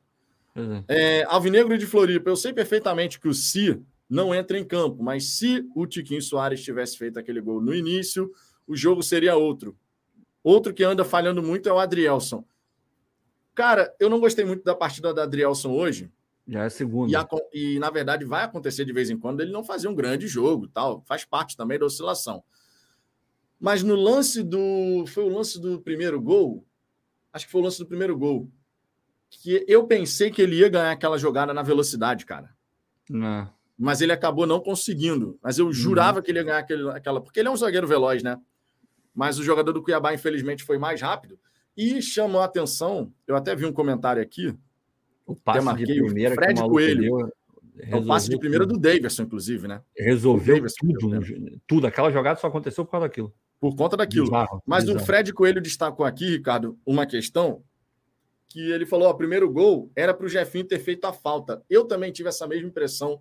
Uhum. É, Alvinegro de Floripa, eu sei perfeitamente que o Si não entra em campo, mas se o Tiquinho Soares tivesse feito aquele gol no início, o jogo seria outro. Outro que anda falhando muito é o Adrielson. Cara, eu não gostei muito da partida da Adrielson hoje. Já é segundo. E, a, e, na verdade vai acontecer de vez em quando ele não fazer um grande jogo, tal. Faz parte também da oscilação. Mas no lance do. Foi o lance do primeiro gol? Acho que foi o lance do primeiro gol. Que eu pensei que ele ia ganhar aquela jogada na velocidade, cara. Não. Mas ele acabou não conseguindo. Mas eu jurava uhum. que ele ia ganhar aquele, aquela. Porque ele é um zagueiro veloz, né? Mas o jogador do Cuiabá, infelizmente, foi mais rápido. E chamou a atenção. Eu até vi um comentário aqui o passe marquei, de primeira o Fred Coelho. Deu, é o passe de primeira do Davidson, inclusive, né? Resolveu tudo, né? tudo. Aquela jogada só aconteceu por causa daquilo. Por conta daquilo. Bizarro, Mas bizarro. o Fred Coelho destacou aqui, Ricardo, uma questão que ele falou: o primeiro gol era para o Jefinho ter feito a falta. Eu também tive essa mesma impressão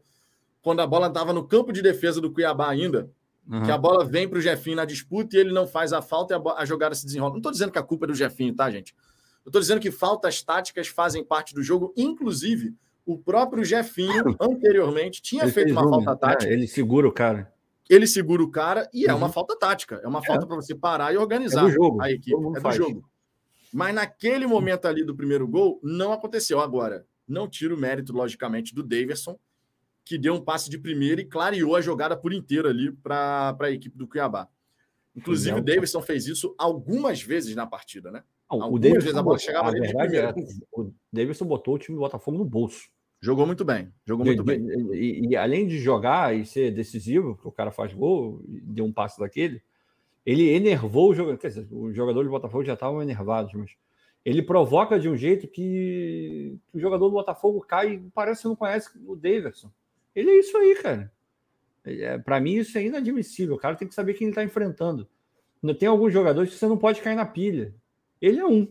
quando a bola estava no campo de defesa do Cuiabá ainda. Uhum. Que a bola vem para o Jefinho na disputa e ele não faz a falta e a, a jogada se desenrola. Não estou dizendo que a culpa é do Jefinho, tá, gente? Eu estou dizendo que faltas táticas fazem parte do jogo, inclusive o próprio Jefinho, anteriormente, tinha ele feito uma falta tática. É, ele segura o cara. Ele segura o cara e uhum. é uma uhum. falta tática. É uma é. falta para você parar e organizar é a equipe. É do faz. jogo. Mas naquele momento ali do primeiro gol, não aconteceu. Agora, não tira o mérito, logicamente, do Daverson, que deu um passe de primeira e clareou a jogada por inteiro ali para a equipe do Cuiabá. Inclusive, o Davidson fez isso algumas vezes na partida, né? Não, o Davidson, a bola chegava a verdade é, o Davidson botou o time do Botafogo no bolso. Jogou muito bem, jogou muito e, bem. E, e, além de jogar e ser decisivo, porque o cara faz gol, deu um passe daquele, ele enervou o jogador. Quer dizer, os jogadores do Botafogo já estavam enervados, mas ele provoca de um jeito que, que o jogador do Botafogo cai e parece que não conhece o Davidson. Ele é isso aí, cara. É, Para mim, isso é inadmissível. O cara tem que saber quem ele está enfrentando. Tem alguns jogadores que você não pode cair na pilha. Ele é um.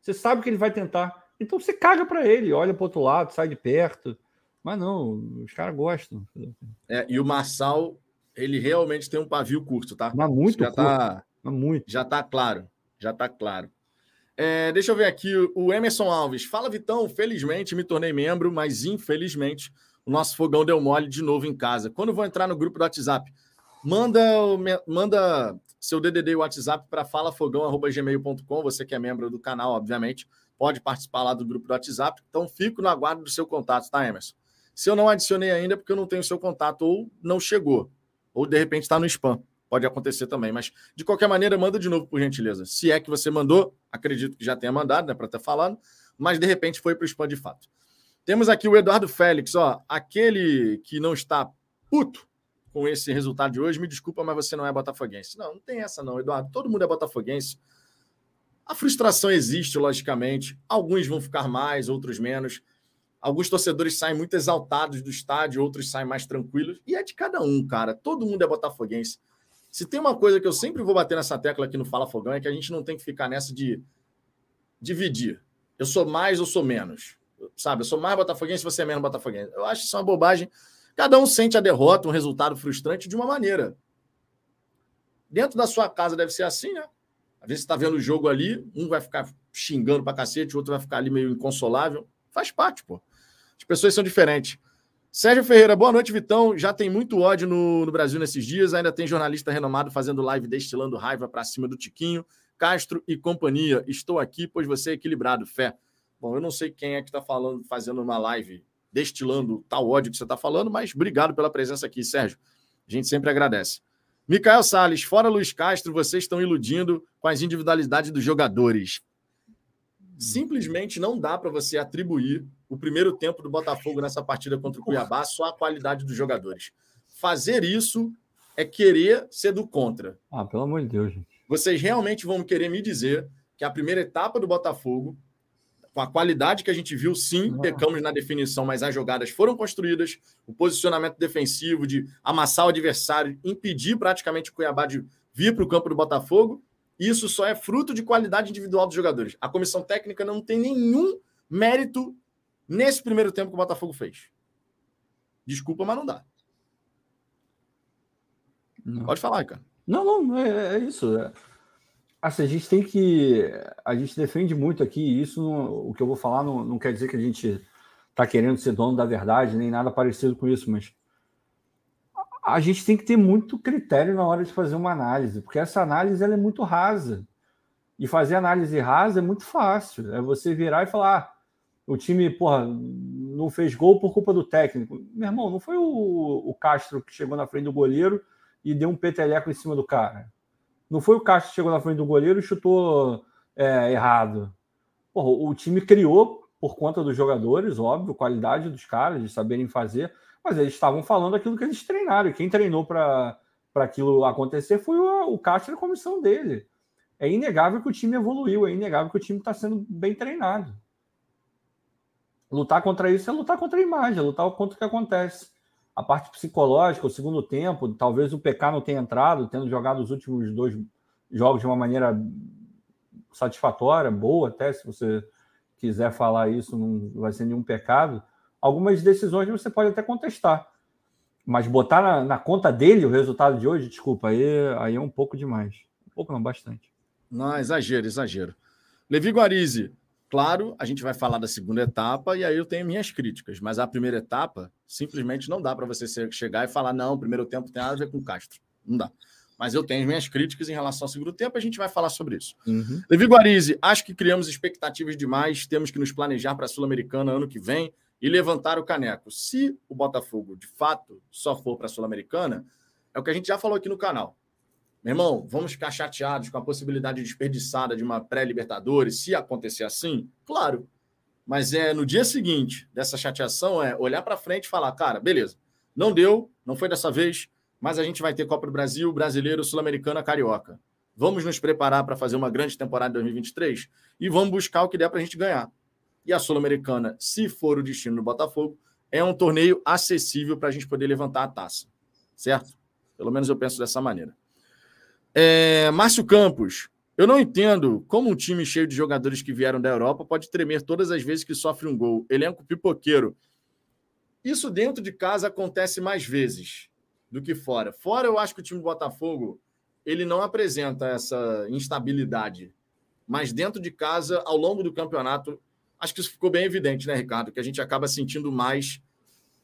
Você sabe que ele vai tentar. Então você caga para ele, olha para outro lado, sai de perto. Mas não, os caras gostam. É, e o Marçal, ele realmente tem um pavio curto, tá? Mas muito já curto. Tá, mas muito. Já tá claro. Já tá claro. É, deixa eu ver aqui o Emerson Alves. Fala, Vitão. Felizmente me tornei membro, mas infelizmente o nosso fogão deu mole de novo em casa. Quando vou entrar no grupo do WhatsApp, manda, manda seu DDD e WhatsApp para falafogão.gmail.com. Você que é membro do canal, obviamente, pode participar lá do grupo do WhatsApp. Então, fico no aguardo do seu contato, tá, Emerson? Se eu não adicionei ainda, é porque eu não tenho seu contato ou não chegou, ou de repente está no spam. Pode acontecer também, mas de qualquer maneira, manda de novo, por gentileza. Se é que você mandou, acredito que já tenha mandado, né, para estar falando, mas de repente foi para o spam de fato. Temos aqui o Eduardo Félix, ó, aquele que não está puto com esse resultado de hoje, me desculpa, mas você não é botafoguense. Não, não tem essa não, Eduardo. Todo mundo é botafoguense. A frustração existe, logicamente. Alguns vão ficar mais, outros menos. Alguns torcedores saem muito exaltados do estádio, outros saem mais tranquilos. E é de cada um, cara. Todo mundo é botafoguense. Se tem uma coisa que eu sempre vou bater nessa tecla aqui no Fala Fogão é que a gente não tem que ficar nessa de dividir. Eu sou mais ou sou menos. Sabe? Eu sou mais botafoguense, você é menos botafoguense. Eu acho isso uma bobagem Cada um sente a derrota, um resultado frustrante de uma maneira. Dentro da sua casa deve ser assim, né? Às vezes você está vendo o jogo ali, um vai ficar xingando pra cacete, o outro vai ficar ali meio inconsolável. Faz parte, pô. As pessoas são diferentes. Sérgio Ferreira, boa noite, Vitão. Já tem muito ódio no, no Brasil nesses dias. Ainda tem jornalista renomado fazendo live destilando raiva para cima do Tiquinho, Castro e companhia. Estou aqui, pois você é equilibrado, fé. Bom, eu não sei quem é que está falando, fazendo uma live destilando tal ódio que você está falando, mas obrigado pela presença aqui, Sérgio. A gente sempre agradece. Micael Salles, fora Luiz Castro, vocês estão iludindo com as individualidades dos jogadores. Simplesmente não dá para você atribuir o primeiro tempo do Botafogo nessa partida contra o Cuiabá só à qualidade dos jogadores. Fazer isso é querer ser do contra. Ah, pelo amor de Deus, gente. Vocês realmente vão querer me dizer que a primeira etapa do Botafogo, com a qualidade que a gente viu, sim, pecamos na definição, mas as jogadas foram construídas, o posicionamento defensivo de amassar o adversário, impedir praticamente o Cuiabá de vir para o campo do Botafogo, isso só é fruto de qualidade individual dos jogadores. A comissão técnica não tem nenhum mérito nesse primeiro tempo que o Botafogo fez. Desculpa, mas não dá. Não. Pode falar, cara. Não, não, é, é isso. É. Assim, a gente tem que. A gente defende muito aqui, isso não, o que eu vou falar não, não quer dizer que a gente está querendo ser dono da verdade, nem nada parecido com isso, mas a gente tem que ter muito critério na hora de fazer uma análise, porque essa análise ela é muito rasa. E fazer análise rasa é muito fácil. É você virar e falar: ah, o time, porra, não fez gol por culpa do técnico. Meu irmão, não foi o, o Castro que chegou na frente do goleiro e deu um peteleco em cima do cara. Não foi o Castro que chegou na frente do goleiro e chutou é, errado. Porra, o time criou por conta dos jogadores, óbvio, qualidade dos caras, de saberem fazer mas eles estavam falando aquilo que eles treinaram. E quem treinou para aquilo acontecer foi o, o Castro e a comissão dele. É inegável que o time evoluiu, é inegável que o time está sendo bem treinado. Lutar contra isso é lutar contra a imagem, é lutar contra o que acontece. A parte psicológica, o segundo tempo, talvez o PK não tenha entrado, tendo jogado os últimos dois jogos de uma maneira satisfatória, boa até, se você quiser falar isso, não vai ser nenhum pecado algumas decisões você pode até contestar. Mas botar na, na, conta dele o resultado de hoje, desculpa, aí, aí é um pouco demais. Um pouco não, bastante. Não, exagero, exagero. Levi Guarizi, claro, a gente vai falar da segunda etapa e aí eu tenho minhas críticas, mas a primeira etapa simplesmente não dá para você chegar e falar, não, o primeiro tempo tem nada a ver com o Castro. Não dá. Mas eu tenho minhas críticas em relação ao segundo tempo, a gente vai falar sobre isso. Uhum. Levi Guarizi, acho que criamos expectativas demais, temos que nos planejar para a Sul-Americana ano que vem e levantar o caneco. Se o Botafogo, de fato, só for para a Sul-Americana, é o que a gente já falou aqui no canal. Meu irmão, vamos ficar chateados com a possibilidade desperdiçada de uma pré-Libertadores, se acontecer assim? Claro. Mas é no dia seguinte dessa chateação é olhar para frente e falar, cara, beleza, não deu, não foi dessa vez, mas a gente vai ter Copa do Brasil, Brasileiro, Sul-Americana, Carioca. Vamos nos preparar para fazer uma grande temporada de 2023 e vamos buscar o que der para a gente ganhar e a Sul-Americana, se for o destino do Botafogo, é um torneio acessível para a gente poder levantar a taça. Certo? Pelo menos eu penso dessa maneira. É, Márcio Campos, eu não entendo como um time cheio de jogadores que vieram da Europa pode tremer todas as vezes que sofre um gol. Elenco pipoqueiro. Isso dentro de casa acontece mais vezes do que fora. Fora, eu acho que o time do Botafogo ele não apresenta essa instabilidade. Mas dentro de casa, ao longo do campeonato, acho que isso ficou bem evidente, né, Ricardo? Que a gente acaba sentindo mais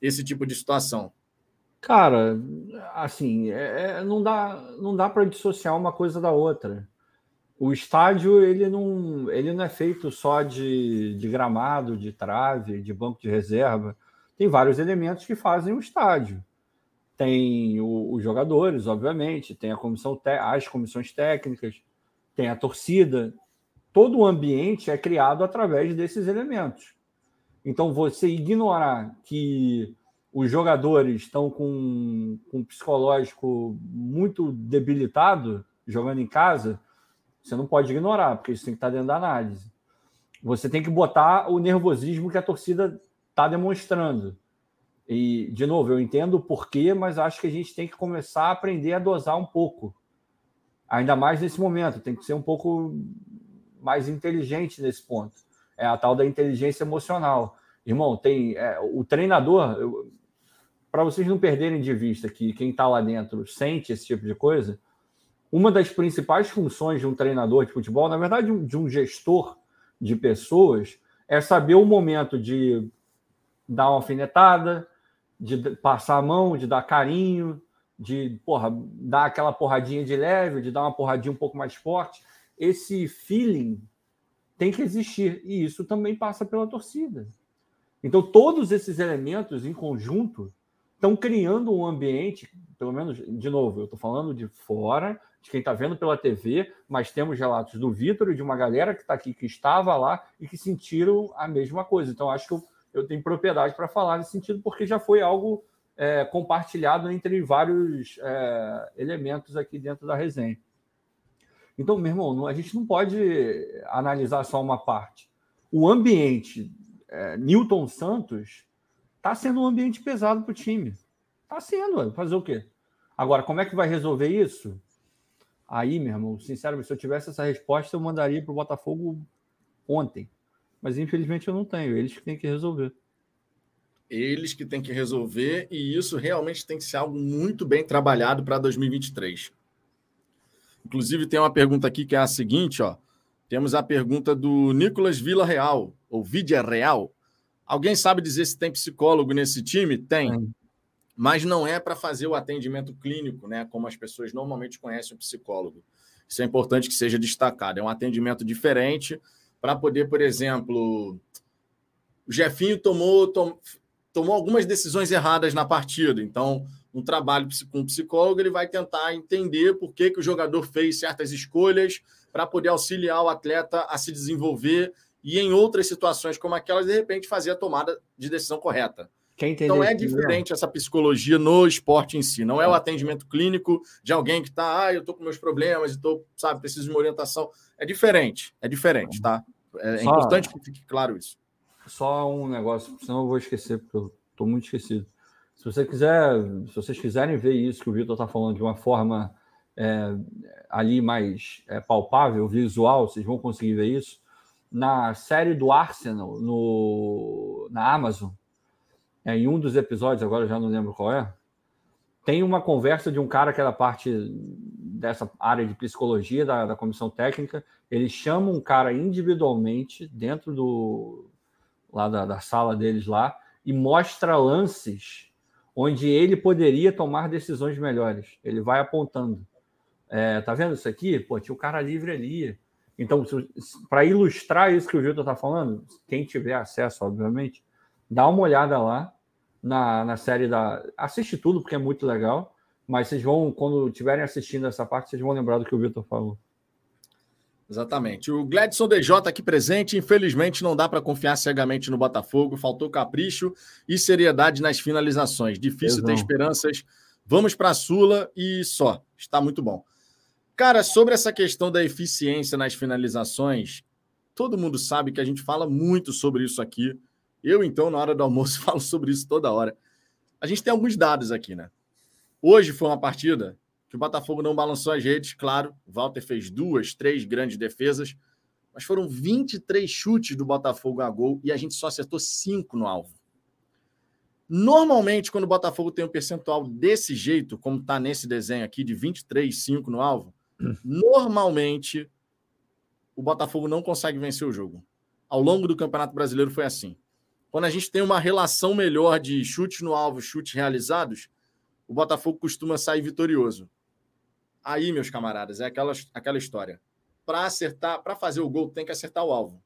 esse tipo de situação. Cara, assim, é, é não dá, não dá para dissociar uma coisa da outra. O estádio ele não, ele não é feito só de, de gramado, de trave, de banco de reserva. Tem vários elementos que fazem o estádio. Tem o, os jogadores, obviamente, tem a comissão, as comissões técnicas, tem a torcida, todo o ambiente é criado através desses elementos. Então, você ignorar que os jogadores estão com, com um psicológico muito debilitado jogando em casa, você não pode ignorar, porque isso tem que estar dentro da análise. Você tem que botar o nervosismo que a torcida está demonstrando. E, de novo, eu entendo o porquê, mas acho que a gente tem que começar a aprender a dosar um pouco. Ainda mais nesse momento, tem que ser um pouco mais inteligente nesse ponto. É a tal da inteligência emocional. Irmão, tem é, o treinador, para vocês não perderem de vista que quem está lá dentro sente esse tipo de coisa, uma das principais funções de um treinador de futebol, na verdade, de um gestor de pessoas, é saber o momento de dar uma alfinetada, de passar a mão, de dar carinho, de porra, dar aquela porradinha de leve, de dar uma porradinha um pouco mais forte esse feeling tem que existir e isso também passa pela torcida. Então, todos esses elementos em conjunto estão criando um ambiente, pelo menos, de novo, eu estou falando de fora, de quem está vendo pela TV, mas temos relatos do Vitor e de uma galera que está aqui, que estava lá e que sentiram a mesma coisa. Então, acho que eu, eu tenho propriedade para falar nesse sentido, porque já foi algo é, compartilhado entre vários é, elementos aqui dentro da resenha. Então, meu irmão, a gente não pode analisar só uma parte. O ambiente é, Newton Santos está sendo um ambiente pesado para o time. Está sendo, fazer o quê? Agora, como é que vai resolver isso? Aí, meu irmão, sinceramente, se eu tivesse essa resposta, eu mandaria para o Botafogo ontem. Mas infelizmente eu não tenho. Eles que têm que resolver. Eles que têm que resolver, e isso realmente tem que ser algo muito bem trabalhado para 2023. Inclusive, tem uma pergunta aqui que é a seguinte: ó. Temos a pergunta do Nicolas Vila Real, ou Vidia Real. Alguém sabe dizer se tem psicólogo nesse time? Tem mas não é para fazer o atendimento clínico, né? Como as pessoas normalmente conhecem o psicólogo. Isso é importante que seja destacado. É um atendimento diferente para poder, por exemplo, o Jefinho tomou, tom, tomou algumas decisões erradas na partida. Então, um trabalho com um psicólogo, ele vai tentar entender por que, que o jogador fez certas escolhas para poder auxiliar o atleta a se desenvolver e em outras situações como aquelas, de repente, fazer a tomada de decisão correta. Então é diferente essa psicologia no esporte em si. Não é o é. atendimento clínico de alguém que está, ah, eu estou com meus problemas, estou, sabe, preciso de uma orientação. É diferente, é diferente, tá? É, é importante que fique claro isso. Só um negócio, senão eu vou esquecer, porque eu estou muito esquecido. Se você quiser, se vocês quiserem ver isso que o Vitor está falando de uma forma é, ali mais é, palpável, visual, vocês vão conseguir ver isso. Na série do Arsenal, no, na Amazon, é, em um dos episódios, agora eu já não lembro qual é, tem uma conversa de um cara que era parte dessa área de psicologia da, da comissão técnica. Ele chama um cara individualmente dentro do lá da, da sala deles lá e mostra lances onde ele poderia tomar decisões melhores. Ele vai apontando. É, tá vendo isso aqui? Pô, tinha o cara livre ali. Então, para ilustrar isso que o Vitor está falando, quem tiver acesso, obviamente, dá uma olhada lá na, na série da. Assiste tudo, porque é muito legal. Mas vocês vão, quando estiverem assistindo essa parte, vocês vão lembrar do que o Vitor falou. Exatamente. O Gladson DJ aqui presente. Infelizmente, não dá para confiar cegamente no Botafogo. Faltou capricho e seriedade nas finalizações. Difícil ter esperanças. Vamos para a Sula e só. Está muito bom. Cara, sobre essa questão da eficiência nas finalizações, todo mundo sabe que a gente fala muito sobre isso aqui. Eu, então, na hora do almoço, falo sobre isso toda hora. A gente tem alguns dados aqui, né? Hoje foi uma partida que o Botafogo não balançou as redes, claro. O Walter fez duas, três grandes defesas, mas foram 23 chutes do Botafogo a gol e a gente só acertou cinco no alvo. Normalmente, quando o Botafogo tem um percentual desse jeito, como está nesse desenho aqui, de 23, 5 no alvo, hum. normalmente o Botafogo não consegue vencer o jogo. Ao longo do Campeonato Brasileiro foi assim. Quando a gente tem uma relação melhor de chutes no alvo, chutes realizados, o Botafogo costuma sair vitorioso. Aí, meus camaradas, é aquela, aquela história. Para acertar, para fazer o gol, tem que acertar o alvo.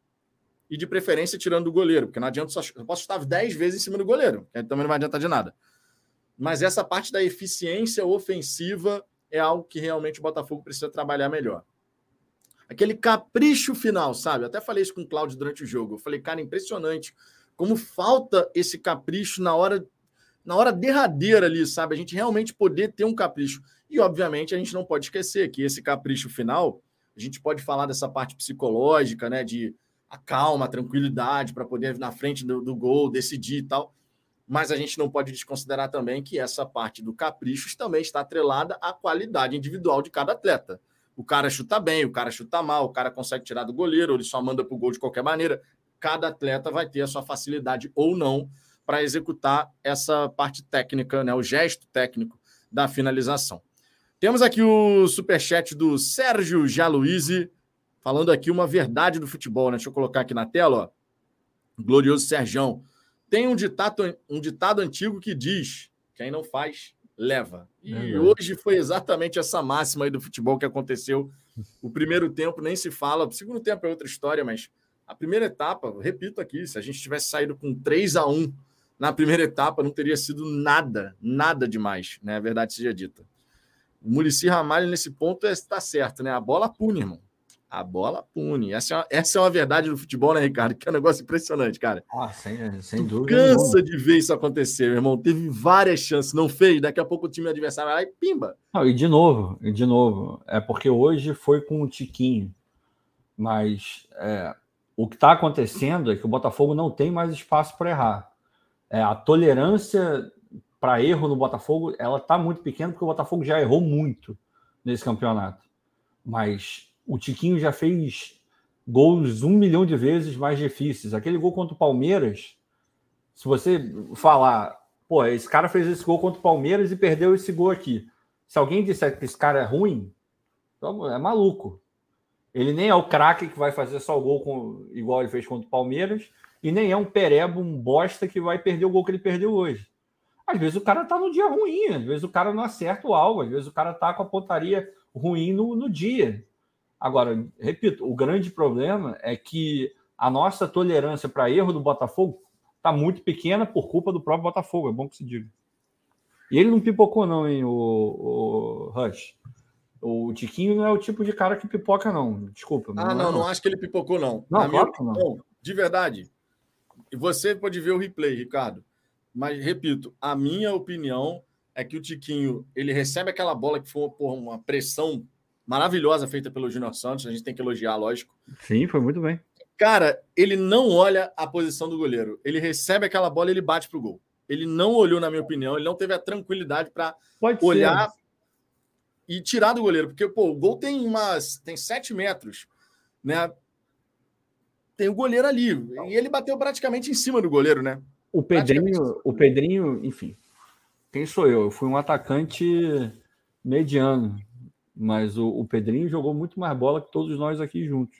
E de preferência tirando do goleiro, porque não adianta só. Eu posso estar 10 vezes em cima do goleiro, que também não vai adiantar de nada. Mas essa parte da eficiência ofensiva é algo que realmente o Botafogo precisa trabalhar melhor. Aquele capricho final, sabe? até falei isso com o Cláudio durante o jogo. Eu falei, cara, impressionante como falta esse capricho na hora na hora derradeira ali, sabe? A gente realmente poder ter um capricho. E, obviamente, a gente não pode esquecer que esse capricho final, a gente pode falar dessa parte psicológica, né? De a calma, a tranquilidade para poder na frente do, do gol, decidir e tal. Mas a gente não pode desconsiderar também que essa parte do capricho também está atrelada à qualidade individual de cada atleta. O cara chuta bem, o cara chuta mal, o cara consegue tirar do goleiro, ele só manda para o gol de qualquer maneira cada atleta vai ter a sua facilidade ou não para executar essa parte técnica, né, o gesto técnico da finalização. Temos aqui o superchat do Sérgio Jaluizzi, falando aqui uma verdade do futebol, né? Deixa eu colocar aqui na tela, ó. Glorioso Serjão. Tem um ditado, um ditado antigo que diz: quem não faz, leva. E é hoje foi exatamente essa máxima aí do futebol que aconteceu. O primeiro tempo nem se fala, o segundo tempo é outra história, mas a primeira etapa, repito aqui, se a gente tivesse saído com 3 a 1 na primeira etapa não teria sido nada, nada demais, né? A verdade seja dita. O Murici Ramalho, nesse ponto, está certo, né? A bola pune, irmão. A bola pune. Essa é, uma, essa é uma verdade do futebol, né, Ricardo? Que é um negócio impressionante, cara. Ah, sem, sem dúvida. Cansa de ver isso acontecer, meu irmão. Teve várias chances, não fez. Daqui a pouco o time adversário vai lá e pimba. Não, e de novo, e de novo. É porque hoje foi com o Tiquinho. Mas é, o que está acontecendo é que o Botafogo não tem mais espaço para errar. É, a tolerância para erro no Botafogo ela está muito pequena porque o Botafogo já errou muito nesse campeonato. Mas o Tiquinho já fez gols um milhão de vezes mais difíceis. Aquele gol contra o Palmeiras, se você falar, pô, esse cara fez esse gol contra o Palmeiras e perdeu esse gol aqui. Se alguém disser que esse cara é ruim, então é maluco. Ele nem é o craque que vai fazer só o gol com, igual ele fez contra o Palmeiras, e nem é um perebo, um bosta que vai perder o gol que ele perdeu hoje. Às vezes o cara tá no dia ruim, às vezes o cara não acerta o alvo, às vezes o cara tá com a pontaria ruim no, no dia. Agora, repito, o grande problema é que a nossa tolerância para erro do Botafogo está muito pequena por culpa do próprio Botafogo, é bom que se diga. E ele não pipocou, não, hein, o, o Rush. O Tiquinho não é o tipo de cara que pipoca, não. Desculpa. Ah, não, não, não acho que ele pipocou, não. Não, claro minha... não. De verdade. Você pode ver o replay, Ricardo. Mas, repito, a minha opinião é que o Tiquinho ele recebe aquela bola que foi por uma pressão maravilhosa feita pelo Júnior Santos, a gente tem que elogiar, lógico. Sim, foi muito bem. Cara, ele não olha a posição do goleiro. Ele recebe aquela bola e ele bate pro gol. Ele não olhou, na minha opinião, ele não teve a tranquilidade para olhar ser. E tirar do goleiro, porque pô, o gol tem umas tem sete metros, né? Tem o goleiro ali e ele bateu praticamente em cima do goleiro, né? O Pedrinho, o Pedrinho, enfim, quem sou eu? Eu fui um atacante mediano. Mas o, o, Pedrinho jogou muito mais bola que todos nós aqui juntos.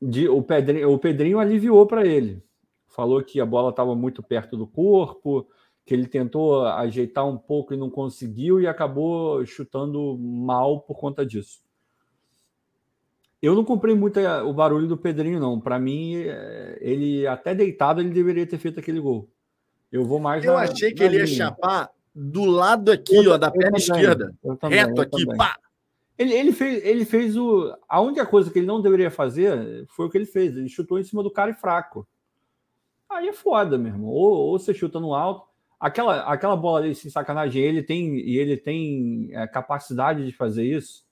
De, o, Pedrinho, o Pedrinho aliviou para ele. Falou que a bola estava muito perto do corpo, que ele tentou ajeitar um pouco e não conseguiu e acabou chutando mal por conta disso. Eu não comprei muito o barulho do Pedrinho, não. Para mim, é, ele até deitado ele deveria ter feito aquele gol. Eu vou mais. Eu na, achei que ele linha. ia chapar do lado aqui, eu, ó, da perna esquerda. Também, reto aqui, também. pá. Ele, ele, fez, ele fez o. A única coisa que ele não deveria fazer foi o que ele fez. Ele chutou em cima do cara e fraco. Aí é foda, meu irmão. Ou, ou você chuta no alto. Aquela, aquela bola ali, sem sacanagem, ele tem, e ele tem é, capacidade de fazer isso.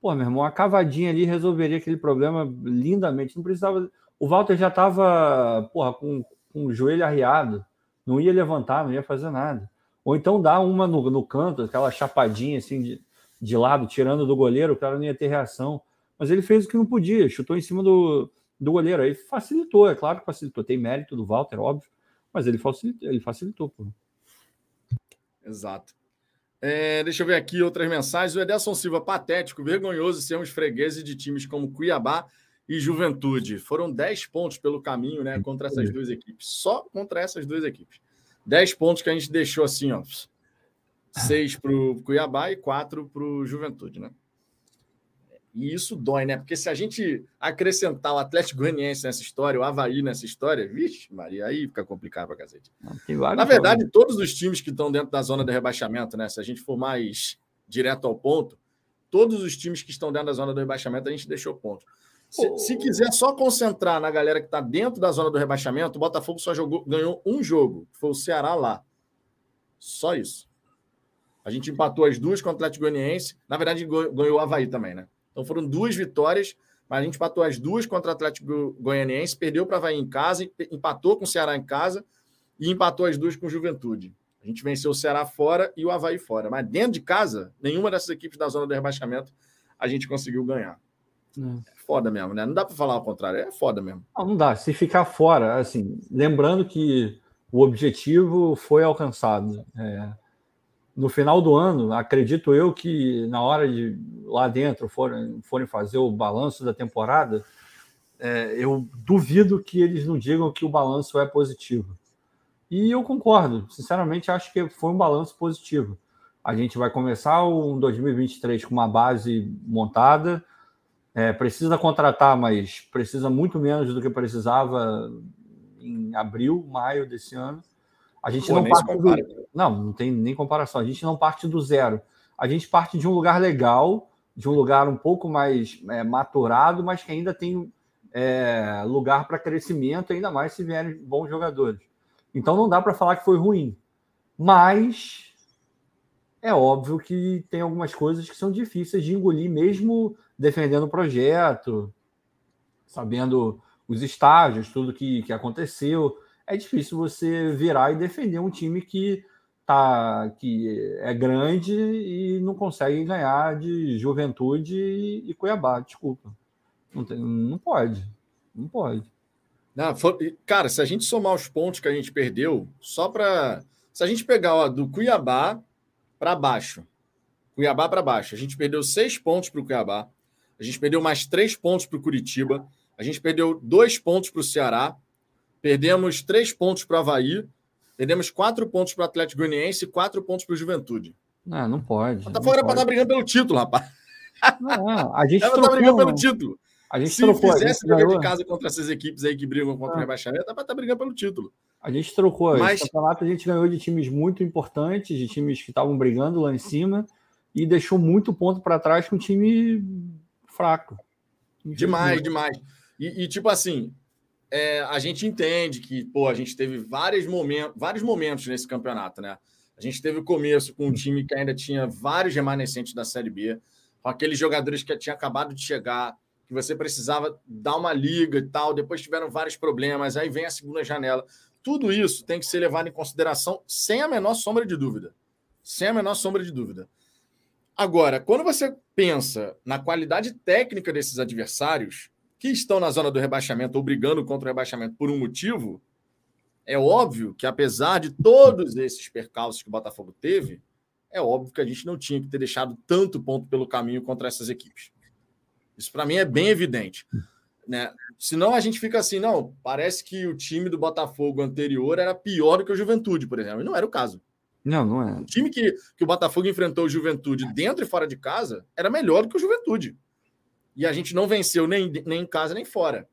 Pô, meu irmão, uma cavadinha ali resolveria aquele problema lindamente. Não precisava. O Walter já estava, porra, com, com o joelho arriado. Não ia levantar, não ia fazer nada. Ou então dá uma no, no canto, aquela chapadinha assim de, de lado, tirando do goleiro, o cara não ia ter reação. Mas ele fez o que não podia, chutou em cima do, do goleiro. Aí facilitou, é claro que facilitou. Tem mérito do Walter, óbvio, mas ele facilitou. Ele facilitou pô. Exato. É, deixa eu ver aqui outras mensagens. O Ederson Silva, patético, vergonhoso sermos fregueses de times como Cuiabá e Juventude. Foram 10 pontos pelo caminho né, contra essas duas equipes. Só contra essas duas equipes. 10 pontos que a gente deixou assim, ó. 6 para o Cuiabá e 4 para o Juventude, né? E isso dói, né? Porque se a gente acrescentar o Atlético Goianiense nessa história, o Havaí nessa história, vixe, Maria, aí fica complicado para cacete. Na verdade, todos os times que estão dentro da zona de rebaixamento, né? Se a gente for mais direto ao ponto, todos os times que estão dentro da zona do rebaixamento, a gente deixou ponto. Se, se, quiser só concentrar na galera que está dentro da zona do rebaixamento, o Botafogo só jogou, ganhou um jogo, que foi o Ceará lá. Só isso. A gente empatou as duas com o Atlético Goianiense. Na verdade, ganhou o Havaí também, né? Então foram duas vitórias, mas a gente empatou as duas contra o Atlético Goianiense, perdeu para o Havaí em casa, empatou com o Ceará em casa e empatou as duas com o Juventude. A gente venceu o Ceará fora e o Havaí fora. Mas dentro de casa, nenhuma dessas equipes da zona do rebaixamento a gente conseguiu ganhar. É foda mesmo, né? Não dá para falar o contrário, é foda mesmo. Não, não dá. Se ficar fora, assim, lembrando que o objetivo foi alcançado. É, no final do ano, acredito eu que na hora de lá dentro forem, forem fazer o balanço da temporada, é, eu duvido que eles não digam que o balanço é positivo. E eu concordo, sinceramente, acho que foi um balanço positivo. A gente vai começar o 2023 com uma base montada, é, precisa contratar, mas precisa muito menos do que precisava em abril, maio desse ano. A gente Pô, não parte do... Não, não tem nem comparação. A gente não parte do zero. A gente parte de um lugar legal, de um lugar um pouco mais é, maturado, mas que ainda tem é, lugar para crescimento, ainda mais se vierem bons jogadores. Então não dá para falar que foi ruim. Mas é óbvio que tem algumas coisas que são difíceis de engolir, mesmo defendendo o projeto, sabendo os estágios, tudo que, que aconteceu. É difícil você virar e defender um time que tá que é grande e não consegue ganhar de Juventude e, Cuiabá, desculpa. Não, tem, não pode. Não pode. Não, cara, se a gente somar os pontos que a gente perdeu, só para. Se a gente pegar ó, do Cuiabá para baixo, Cuiabá para baixo, a gente perdeu seis pontos para o Cuiabá, a gente perdeu mais três pontos para o Curitiba, a gente perdeu dois pontos para o Ceará, perdemos três pontos para o Havaí, perdemos quatro pontos para o Atlético Goianiense e quatro pontos para o Juventude. Não, não pode. Botafogo era para estar brigando pelo título, rapaz. Não, a gente estava brigando pelo título. A gente Se trocou, fizesse a de casa contra essas equipes aí que brigam contra ah. o rebaixamento, dá para estar brigando pelo título. A gente trocou. Mas... Esse campeonato a gente ganhou de times muito importantes, de times que estavam brigando lá em cima, e deixou muito ponto para trás com um time fraco. Demais, demais. E, e tipo assim, é, a gente entende que pô, a gente teve vários momentos, vários momentos nesse campeonato, né? A gente teve o começo com um time que ainda tinha vários remanescentes da Série B, com aqueles jogadores que tinham acabado de chegar, que você precisava dar uma liga e tal, depois tiveram vários problemas, aí vem a segunda janela. Tudo isso tem que ser levado em consideração sem a menor sombra de dúvida. Sem a menor sombra de dúvida. Agora, quando você pensa na qualidade técnica desses adversários, que estão na zona do rebaixamento ou brigando contra o rebaixamento por um motivo, é óbvio que, apesar de todos esses percalços que o Botafogo teve, é óbvio que a gente não tinha que ter deixado tanto ponto pelo caminho contra essas equipes. Isso, para mim, é bem evidente. Né? Senão a gente fica assim, não, parece que o time do Botafogo anterior era pior do que o Juventude, por exemplo. E não era o caso. Não, não é. O time que, que o Botafogo enfrentou o Juventude dentro e fora de casa era melhor do que o Juventude e a gente não venceu nem, nem em casa nem fora.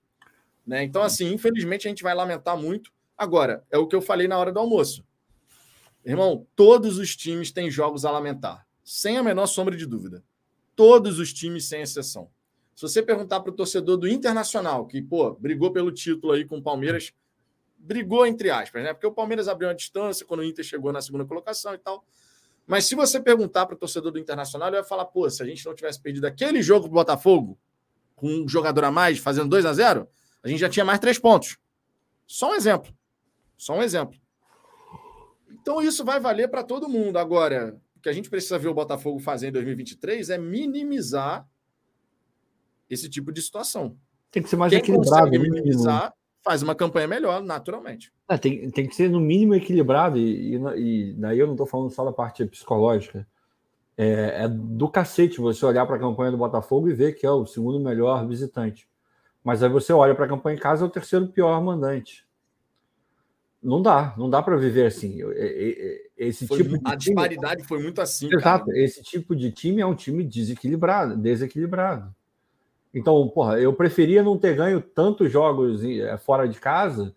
Né? Então, assim, infelizmente a gente vai lamentar muito. Agora, é o que eu falei na hora do almoço. Irmão, todos os times têm jogos a lamentar, sem a menor sombra de dúvida. Todos os times, sem exceção. Se você perguntar para o torcedor do Internacional, que, pô, brigou pelo título aí com o Palmeiras, brigou entre aspas, né? Porque o Palmeiras abriu uma distância quando o Inter chegou na segunda colocação e tal. Mas se você perguntar para o torcedor do Internacional, ele vai falar: pô, se a gente não tivesse perdido aquele jogo pro Botafogo, com um jogador a mais, fazendo 2 a 0 a gente já tinha mais três pontos. Só um exemplo. Só um exemplo. Então isso vai valer para todo mundo. Agora, o que a gente precisa ver o Botafogo fazer em 2023 é minimizar esse tipo de situação. Tem que ser mais Quem equilibrado. minimizar, faz uma campanha melhor, naturalmente. É, tem, tem que ser no mínimo equilibrado, e, e, e daí eu não estou falando só da parte psicológica. É, é do cacete você olhar para a campanha do Botafogo e ver que é o segundo melhor visitante. Mas aí você olha para a campanha em casa, é o terceiro pior mandante. Não dá, não dá para viver assim. Esse foi, tipo a time, disparidade foi muito assim. Exato, cara. esse tipo de time é um time desequilibrado, desequilibrado. Então, porra, eu preferia não ter ganho tantos jogos é, fora de casa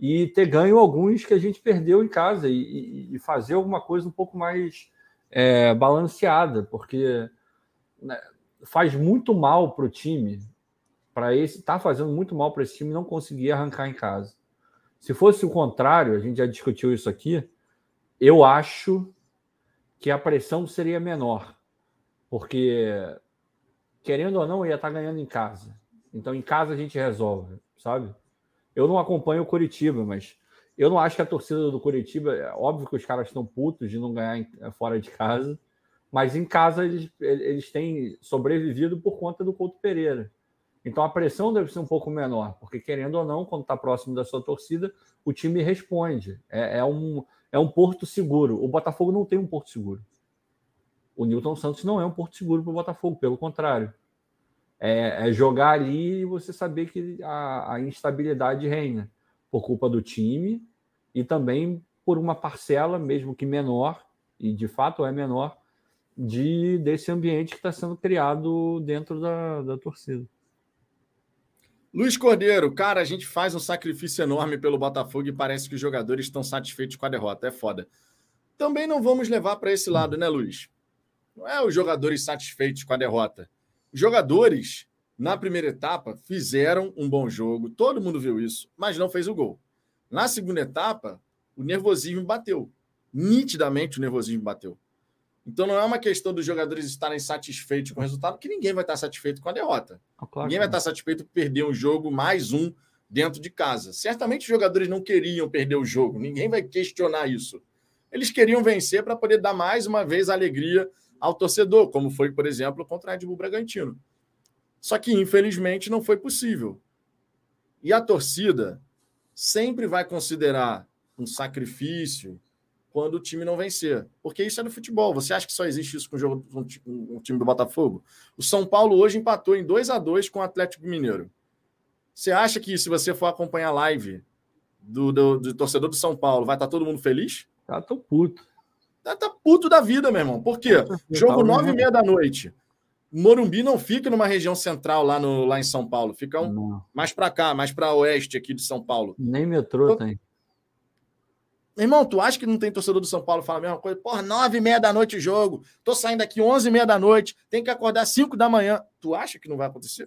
e ter ganho alguns que a gente perdeu em casa e, e fazer alguma coisa um pouco mais é, balanceada, porque né, faz muito mal para o time, para esse, tá fazendo muito mal para esse time não conseguir arrancar em casa. Se fosse o contrário, a gente já discutiu isso aqui, eu acho que a pressão seria menor, porque querendo ou não, ia estar ganhando em casa. Então, em casa a gente resolve, sabe? Eu não acompanho o Curitiba, mas eu não acho que a torcida do Curitiba, é óbvio que os caras estão putos de não ganhar é, fora de casa, mas em casa eles, eles têm sobrevivido por conta do Couto Pereira. Então a pressão deve ser um pouco menor, porque querendo ou não, quando está próximo da sua torcida, o time responde. É, é, um, é um porto seguro. O Botafogo não tem um porto seguro. O Newton Santos não é um porto seguro para o Botafogo, pelo contrário. É, é, jogar ali e você saber que a, a, instabilidade reina por culpa do time e também por uma parcela, mesmo que menor, e de fato é menor, de desse ambiente que está sendo criado dentro da, da torcida. Luiz Cordeiro, cara, a gente faz um sacrifício enorme pelo Botafogo e parece que os jogadores estão satisfeitos com a derrota. É foda. Também não vamos levar para esse lado, né, Luiz? Não é os jogadores satisfeitos com a derrota. Os jogadores, na primeira etapa, fizeram um bom jogo, todo mundo viu isso, mas não fez o gol. Na segunda etapa, o nervosismo bateu. Nitidamente o nervosismo bateu. Então não é uma questão dos jogadores estarem satisfeitos com o resultado, porque ninguém vai estar satisfeito com a derrota. Ah, claro ninguém vai estar satisfeito por perder um jogo mais um dentro de casa. Certamente os jogadores não queriam perder o jogo, ninguém vai questionar isso. Eles queriam vencer para poder dar mais uma vez alegria ao torcedor, como foi, por exemplo, contra a Red Bull Bragantino. Só que, infelizmente, não foi possível. E a torcida sempre vai considerar um sacrifício, quando o time não vencer. Porque isso é no futebol. Você acha que só existe isso com o, jogo, com o time do Botafogo? O São Paulo hoje empatou em 2 a 2 com o Atlético Mineiro. Você acha que se você for acompanhar a live do, do, do torcedor do São Paulo, vai estar todo mundo feliz? Tá tão puto. Tá, tá puto da vida, meu irmão. Por quê? Jogo nove e meia da noite. Morumbi não fica numa região central lá, no, lá em São Paulo. Fica um, mais para cá, mais para oeste aqui de São Paulo. Nem metrô então, tem. Irmão, tu acha que não tem torcedor do São Paulo que fala a mesma coisa? Porra, nove e meia da noite o jogo. Tô saindo aqui onze e meia da noite. Tem que acordar cinco da manhã. Tu acha que não vai acontecer?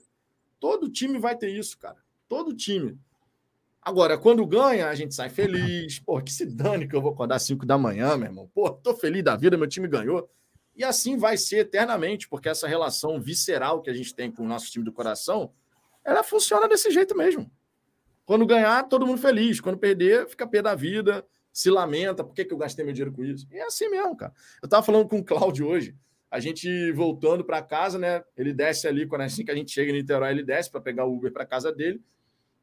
Todo time vai ter isso, cara. Todo time. Agora, quando ganha, a gente sai feliz. Pô, que se dane que eu vou acordar cinco da manhã, meu irmão. Pô, tô feliz da vida, meu time ganhou. E assim vai ser eternamente, porque essa relação visceral que a gente tem com o nosso time do coração, ela funciona desse jeito mesmo. Quando ganhar, todo mundo feliz. Quando perder, fica pé da vida se lamenta, por que, que eu gastei meu dinheiro com isso? E é assim mesmo, cara. Eu tava falando com o Cláudio hoje, a gente voltando para casa, né? Ele desce ali, quando é assim que a gente chega em Niterói, ele desce para pegar o Uber para casa dele.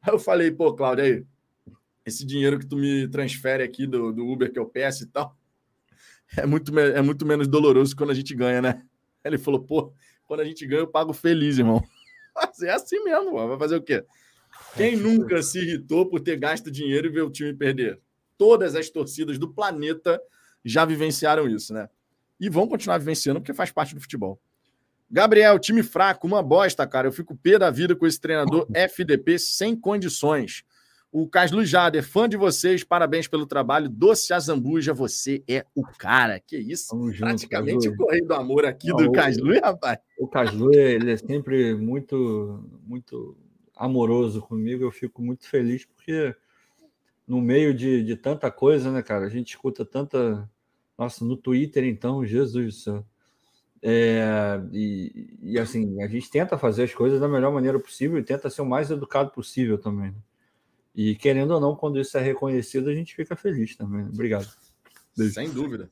Aí eu falei, pô, Cláudio, aí, esse dinheiro que tu me transfere aqui do, do Uber que eu peço e tal, é muito, é muito menos doloroso quando a gente ganha, né? Ele falou, pô, quando a gente ganha, eu pago feliz, irmão. Mas é assim mesmo, vai fazer o quê? Quem nunca se irritou por ter gasto dinheiro e ver o time perder? todas as torcidas do planeta já vivenciaram isso, né? E vão continuar vivenciando porque faz parte do futebol. Gabriel, time fraco, uma bosta, cara. Eu fico pé da vida com esse treinador FDP sem condições. O Caslu Jader, fã de vocês, parabéns pelo trabalho. Doce Azambuja, você é o cara. Que isso? Vamos Praticamente junto, o correio do amor aqui Não, do Caslu, rapaz. O Caslu, ele é sempre muito, muito amoroso comigo. Eu fico muito feliz porque no meio de, de tanta coisa, né, cara? A gente escuta tanta. Nossa, no Twitter, então, Jesus do céu. É, e, e, assim, a gente tenta fazer as coisas da melhor maneira possível e tenta ser o mais educado possível também. Né? E querendo ou não, quando isso é reconhecido, a gente fica feliz também. Né? Obrigado. Beijo. Sem dúvida.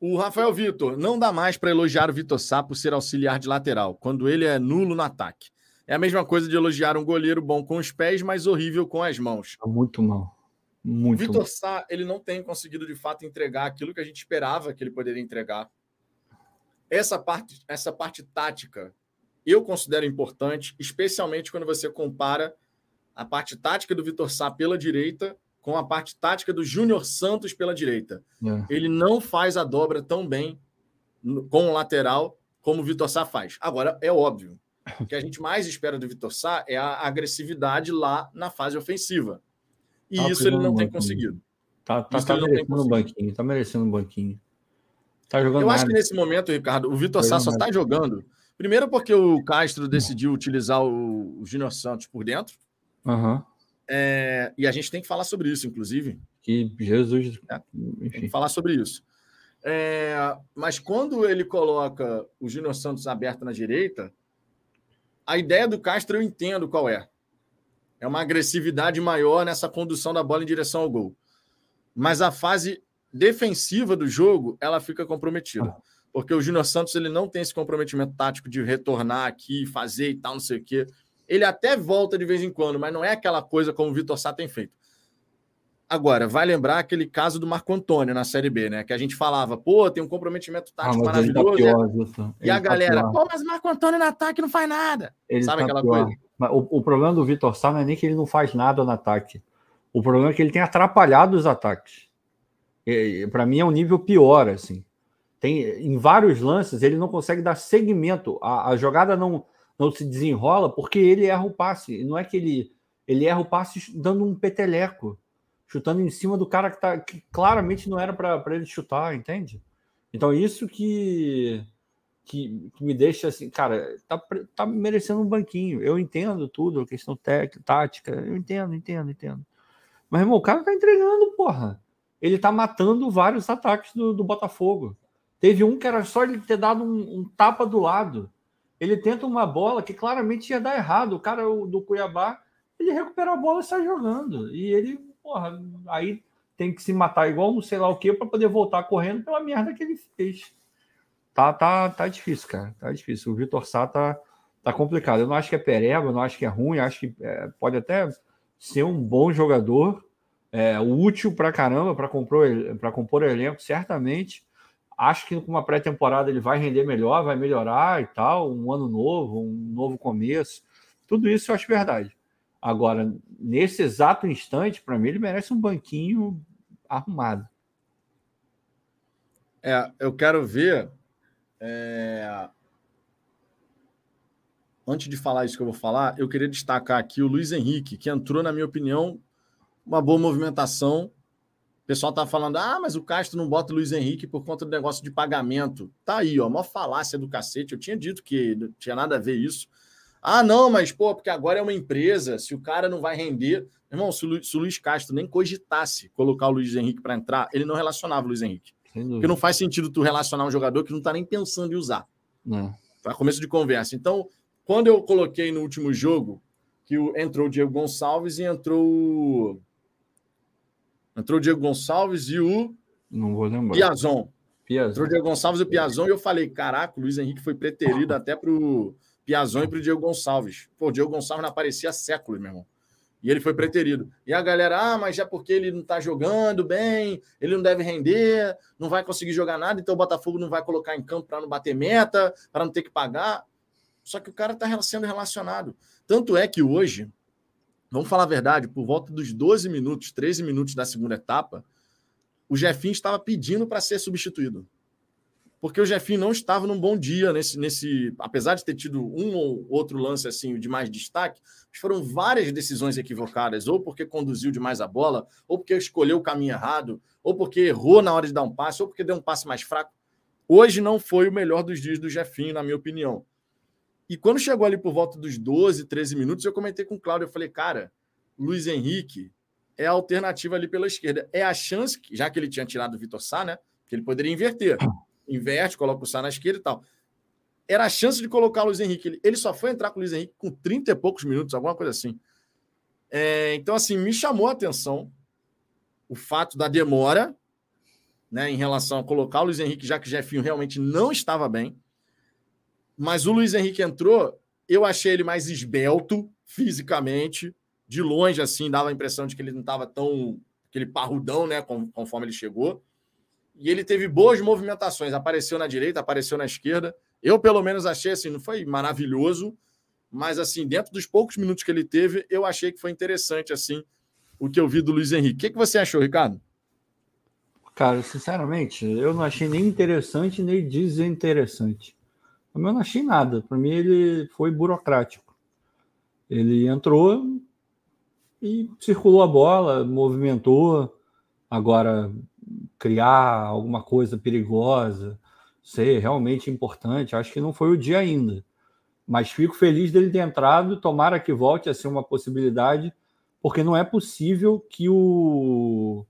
O Rafael Vitor, não dá mais para elogiar o Vitor Sá por ser auxiliar de lateral, quando ele é nulo no ataque. É a mesma coisa de elogiar um goleiro bom com os pés, mas horrível com as mãos. Tá muito mal. Muito. O Vitor Sá, ele não tem conseguido de fato entregar aquilo que a gente esperava que ele poderia entregar. Essa parte, essa parte tática eu considero importante, especialmente quando você compara a parte tática do Vitor Sá pela direita com a parte tática do Júnior Santos pela direita. É. Ele não faz a dobra tão bem com o lateral como o Vitor Sá faz. Agora, é óbvio, o que a gente mais espera do Vitor Sá é a agressividade lá na fase ofensiva. E tá isso ele não tem conseguido. Tá, tá, tá merecendo um banquinho, tá merecendo um banquinho. Tá jogando Eu nada. acho que nesse momento, Ricardo, o Vitor Sá só tá jogando. Primeiro porque o Castro decidiu utilizar o, o Júnior Santos por dentro. Uhum. É, e a gente tem que falar sobre isso, inclusive. Que Jesus. É, tem que falar sobre isso. É, mas quando ele coloca o Júnior Santos aberto na direita, a ideia do Castro eu entendo qual é é uma agressividade maior nessa condução da bola em direção ao gol. Mas a fase defensiva do jogo, ela fica comprometida. Porque o Júnior Santos ele não tem esse comprometimento tático de retornar aqui, fazer e tal, não sei o quê. Ele até volta de vez em quando, mas não é aquela coisa como o Vitor Sá tem feito. Agora, vai lembrar aquele caso do Marco Antônio na Série B, né? Que a gente falava, pô, tem um comprometimento ah, tático ah, maravilhoso. Tá pior, e a tá galera, pior. pô, mas Marco Antônio no ataque não faz nada. Ele Sabe tá aquela pior. coisa? O, o problema do Vitor Sá não é nem que ele não faz nada no ataque. O problema é que ele tem atrapalhado os ataques. Para mim é um nível pior, assim. Tem, em vários lances ele não consegue dar seguimento. A, a jogada não, não se desenrola porque ele erra o passe. Não é que ele, ele erra o passe dando um peteleco, chutando em cima do cara que, tá, que claramente não era para ele chutar, entende? Então, isso que, que, que, me deixa assim, cara, tá, tá merecendo um banquinho. Eu entendo tudo, questão técnica, tática, eu entendo, entendo, entendo. Mas, irmão, o cara tá entregando, porra. Ele tá matando vários ataques do, do Botafogo. Teve um que era só ele ter dado um, um, tapa do lado. Ele tenta uma bola que claramente ia dar errado. O cara do Cuiabá, ele recupera a bola e sai jogando. E ele, porra, aí tem que se matar igual não sei lá o que para poder voltar correndo pela merda que ele fez. Tá, tá, tá difícil, cara. Tá difícil. O Vitor Sá tá, tá complicado. Eu não acho que é pereba, eu não acho que é ruim, acho que é, pode até ser um bom jogador, é, útil para caramba para compor, compor o elenco, certamente. Acho que com uma pré-temporada ele vai render melhor, vai melhorar e tal, um ano novo, um novo começo. Tudo isso eu acho verdade. Agora, nesse exato instante, para mim, ele merece um banquinho arrumado. É, eu quero ver. É... Antes de falar isso que eu vou falar, eu queria destacar aqui o Luiz Henrique, que entrou, na minha opinião, uma boa movimentação. O pessoal tá falando, ah, mas o Castro não bota o Luiz Henrique por conta do negócio de pagamento. Tá aí, ó, uma falácia do cacete. Eu tinha dito que não tinha nada a ver isso. Ah, não, mas, pô, porque agora é uma empresa, se o cara não vai render. Irmão, se o, Luiz, se o Luiz Castro nem cogitasse colocar o Luiz Henrique para entrar, ele não relacionava o Luiz Henrique. Porque não faz sentido tu relacionar um jogador que não tá nem pensando em usar. Não. Tá começo de conversa. Então, quando eu coloquei no último jogo que entrou o Diego Gonçalves e entrou. Entrou o Diego Gonçalves e o. Não vou lembrar. Piazon. Piazon. Entrou o Diego Gonçalves e o Piazon e eu falei: caraca, o Luiz Henrique foi preterido até pro Piazon e pro Diego Gonçalves. Pô, o Diego Gonçalves não aparecia há séculos, meu irmão. E ele foi preterido. E a galera, ah, mas já porque ele não tá jogando bem, ele não deve render, não vai conseguir jogar nada, então o Botafogo não vai colocar em campo para não bater meta, para não ter que pagar. Só que o cara está sendo relacionado. Tanto é que hoje, vamos falar a verdade, por volta dos 12 minutos, 13 minutos da segunda etapa, o Jefinho estava pedindo para ser substituído. Porque o Jefinho não estava num bom dia nesse, nesse. Apesar de ter tido um ou outro lance assim de mais destaque, foram várias decisões equivocadas, ou porque conduziu demais a bola, ou porque escolheu o caminho errado, ou porque errou na hora de dar um passe, ou porque deu um passe mais fraco. Hoje não foi o melhor dos dias do Jefinho, na minha opinião. E quando chegou ali por volta dos 12, 13 minutos, eu comentei com o Cláudio, eu falei, cara, Luiz Henrique é a alternativa ali pela esquerda. É a chance, já que ele tinha tirado o Vitor Sá, né? Que ele poderia inverter. Inverte, coloca o Sá na esquerda e tal. Era a chance de colocar o Luiz Henrique. Ele só foi entrar com o Luiz Henrique com 30 e poucos minutos, alguma coisa assim. É, então, assim, me chamou a atenção o fato da demora né, em relação a colocar o Luiz Henrique, já que o Jefinho realmente não estava bem. Mas o Luiz Henrique entrou, eu achei ele mais esbelto fisicamente, de longe, assim, dava a impressão de que ele não estava tão aquele parrudão, né, conforme ele chegou. E ele teve boas movimentações, apareceu na direita, apareceu na esquerda. Eu, pelo menos, achei assim, não foi maravilhoso, mas assim, dentro dos poucos minutos que ele teve, eu achei que foi interessante, assim, o que eu vi do Luiz Henrique. O que, que você achou, Ricardo? Cara, sinceramente, eu não achei nem interessante nem desinteressante. Eu não achei nada. Para mim, ele foi burocrático. Ele entrou e circulou a bola, movimentou. Agora, criar alguma coisa perigosa, ser realmente importante, acho que não foi o dia ainda. Mas fico feliz dele ter entrado. Tomara que volte a ser uma possibilidade, porque não é possível que o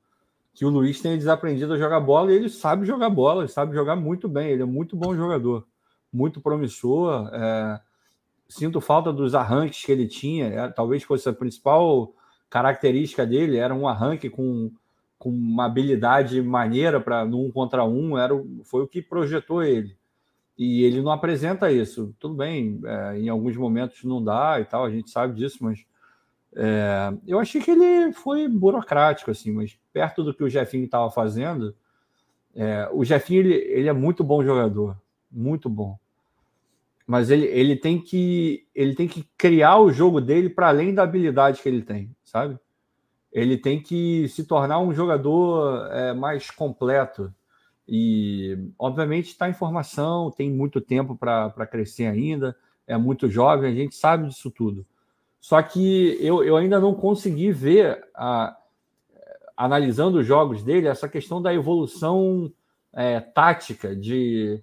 que o Luiz tenha desaprendido a jogar bola e ele sabe jogar bola, ele sabe jogar muito bem, ele é muito bom jogador muito promissor. É, sinto falta dos arranques que ele tinha. É, talvez fosse a principal característica dele, era um arranque com, com uma habilidade maneira para no um contra um, era, foi o que projetou ele. E ele não apresenta isso. Tudo bem, é, em alguns momentos não dá e tal, a gente sabe disso, mas é, eu achei que ele foi burocrático, assim, mas perto do que o Jefinho estava fazendo, é, o Jefinho ele, ele é muito bom jogador, muito bom mas ele, ele tem que ele tem que criar o jogo dele para além da habilidade que ele tem, sabe? Ele tem que se tornar um jogador é, mais completo e, obviamente, está em formação, tem muito tempo para crescer ainda, é muito jovem, a gente sabe disso tudo. Só que eu, eu ainda não consegui ver, a, analisando os jogos dele, essa questão da evolução é, tática, de,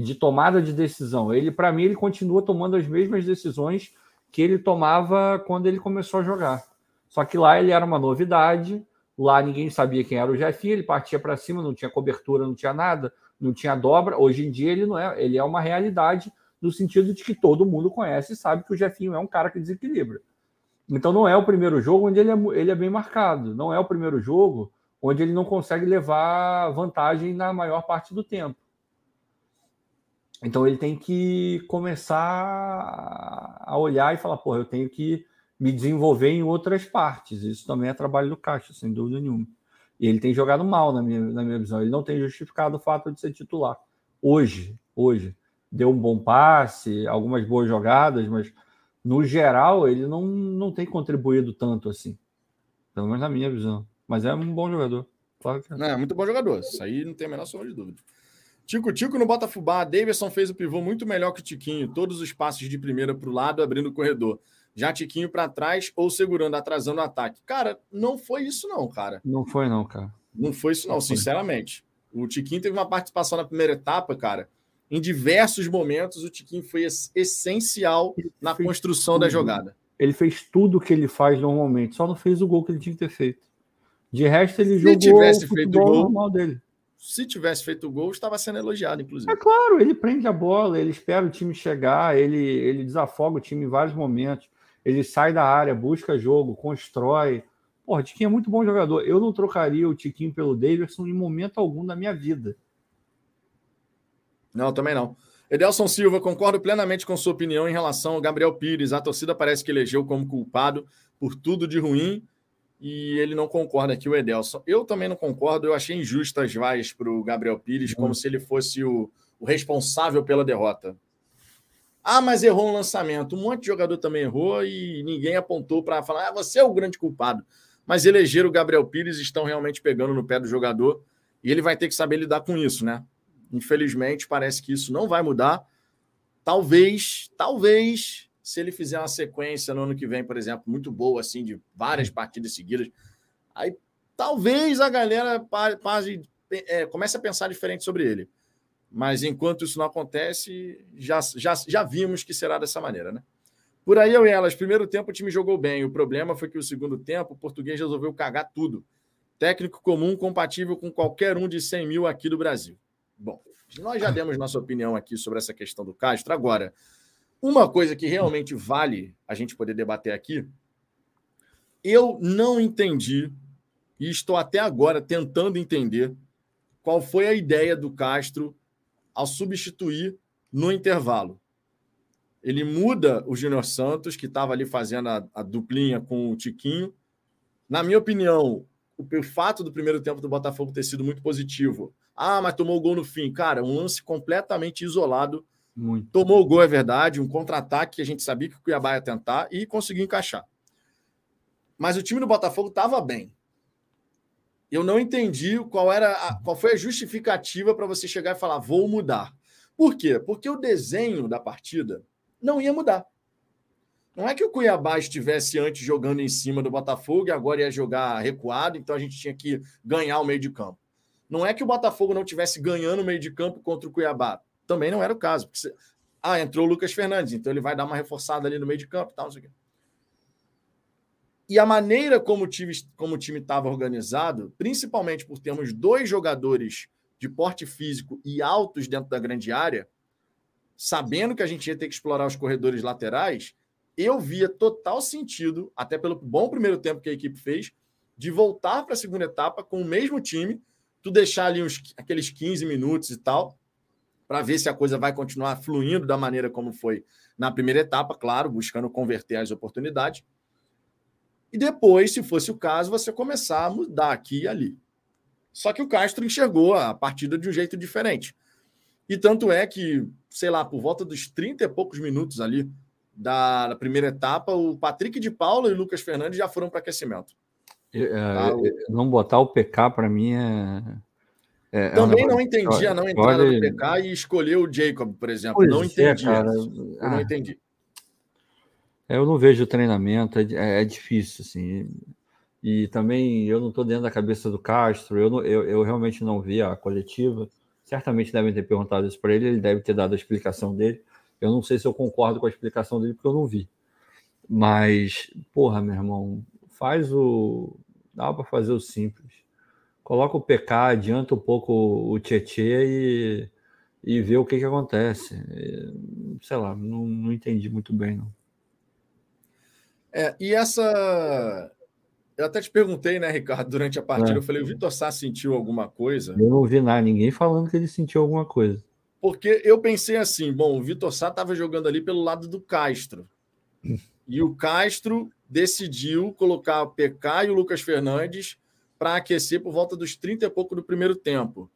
de tomada de decisão. Ele, para mim, ele continua tomando as mesmas decisões que ele tomava quando ele começou a jogar. Só que lá ele era uma novidade, lá ninguém sabia quem era o Jefinho, ele partia para cima, não tinha cobertura, não tinha nada, não tinha dobra. Hoje em dia ele não é, ele é uma realidade no sentido de que todo mundo conhece e sabe que o Jefinho é um cara que desequilibra. Então não é o primeiro jogo onde ele é, ele é bem marcado, não é o primeiro jogo onde ele não consegue levar vantagem na maior parte do tempo. Então ele tem que começar a olhar e falar, porra, eu tenho que me desenvolver em outras partes. Isso também é trabalho do Caixa, sem dúvida nenhuma. E ele tem jogado mal na minha, na minha visão. Ele não tem justificado o fato de ser titular. Hoje, hoje deu um bom passe, algumas boas jogadas, mas no geral ele não, não tem contribuído tanto assim. Pelo menos na minha visão. Mas é um bom jogador. Claro que é. Não, é muito bom jogador. Isso aí não tem a menor sombra de dúvida. Tico Tico no Botafubá. Davidson fez o pivô muito melhor que o Tiquinho. Todos os passos de primeira para o lado, abrindo o corredor. Já Tiquinho para trás ou segurando, atrasando o ataque. Cara, não foi isso, não, cara. Não foi, não, cara. Não foi isso, não, não sinceramente. O Tiquinho teve uma participação na primeira etapa, cara, em diversos momentos, o Tiquinho foi essencial ele na construção tudo. da jogada. Ele fez tudo o que ele faz normalmente, só não fez o gol que ele tinha que ter feito. De resto, ele se jogou tivesse o feito gol normal dele. Se tivesse feito o gol, estava sendo elogiado, inclusive. É claro, ele prende a bola, ele espera o time chegar, ele, ele desafoga o time em vários momentos. Ele sai da área, busca jogo, constrói. Porra, Tiquinho é muito bom jogador. Eu não trocaria o Tiquinho pelo Davidson em momento algum da minha vida. Não, também não. Edelson Silva, concordo plenamente com sua opinião em relação ao Gabriel Pires. A torcida parece que elegeu como culpado por tudo de ruim e ele não concorda aqui, o Edelson. Eu também não concordo, eu achei injusto as vaias para o Gabriel Pires, como se ele fosse o, o, responsável pela derrota. Ah, mas errou um lançamento. Um monte de jogador também errou e ninguém apontou para falar, ah, você é o grande culpado. Mas eleger o Gabriel Pires estão realmente pegando no pé do jogador e ele vai ter que saber lidar com isso, né? Infelizmente, parece que isso não vai mudar. Talvez, talvez, se ele fizer uma sequência no ano que vem, por exemplo, muito boa, assim, de várias partidas seguidas, aí talvez a galera pare, é, comece a pensar diferente sobre ele. Mas enquanto isso não acontece, já, já, já vimos que será dessa maneira, né? Por aí eu e elas, primeiro tempo o time jogou bem. O problema foi que o segundo tempo o português resolveu cagar tudo. Técnico comum, compatível com qualquer um de 100 mil aqui do Brasil. Bom, nós já demos nossa opinião aqui sobre essa questão do Castro. Agora, uma coisa que realmente vale a gente poder debater aqui, eu não entendi e estou até agora tentando entender qual foi a ideia do Castro ao substituir no intervalo. Ele muda o Júnior Santos, que estava ali fazendo a, a, duplinha com o Tiquinho. Na minha opinião, o, o fato do primeiro tempo do Botafogo ter sido muito positivo ah, mas tomou o gol no fim. Cara, um lance completamente isolado. Muito. Tomou o gol, é verdade. Um contra-ataque que a gente sabia que o Cuiabá ia tentar e conseguiu encaixar. Mas o time do Botafogo estava bem. Eu não entendi qual era a, qual foi a justificativa para você chegar e falar vou mudar. Por quê? Porque o desenho da partida não ia mudar. Não é que o Cuiabá estivesse antes jogando em cima do Botafogo e agora ia jogar recuado, então a gente tinha que ganhar o meio de campo. Não é que o Botafogo não tivesse ganhando o meio de campo contra o Cuiabá. Também não era o caso. Porque, ah, entrou o Lucas Fernandes, então ele vai dar uma reforçada ali no meio de campo e tal, não sei o quê. E a maneira como o time como o time estava organizado, principalmente por termos dois jogadores de porte físico e altos dentro da grande área, sabendo que a gente ia ter que explorar os corredores laterais, eu via total sentido, até pelo bom primeiro tempo que a equipe fez, de voltar para a segunda etapa com o mesmo time tu deixar ali uns, aqueles 15 minutos e tal, para ver se a coisa vai continuar fluindo da maneira como foi na primeira etapa, claro, buscando converter as oportunidades. E depois, se fosse o caso, você começar a mudar aqui e ali. Só que o Castro enxergou a partida de um jeito diferente. E tanto é que, sei lá, por volta dos 30 e poucos minutos ali da, primeira etapa, o Patrick de Paula e o Lucas Fernandes já foram para aquecimento. É, tá, não botar o PK para mim é. É, é Também um não entendi a não entrada do PK e escolheu o Jacob, por exemplo. Pois não é, entendi. É. Eu ah, não entendi. Eu não vejo o treinamento, é, é difícil, assim. E também eu não estou dentro da cabeça do Castro, eu, não, eu, eu realmente não vi a coletiva. Certamente devem ter perguntado isso para ele, ele deve ter dado a explicação dele. Eu não sei se eu concordo com a explicação dele, porque eu não vi. Mas, porra, meu irmão, faz o. Dá para fazer o simples. Coloca o PK, adianta um pouco o Tietê e, e vê o que, que acontece. Sei lá, não, não entendi muito bem, não. É, e essa eu até te perguntei, né, Ricardo, durante a partida, é. eu falei, o Vitor Sá sentiu alguma coisa? Eu não ouvi nada, ninguém falando que ele sentiu alguma coisa. Porque eu pensei assim, bom, o Vitor Sá estava jogando ali pelo lado do Castro. e o Castro decidiu colocar o PK e o Lucas Fernandes para aquecer por volta dos 30 e pouco do primeiro tempo.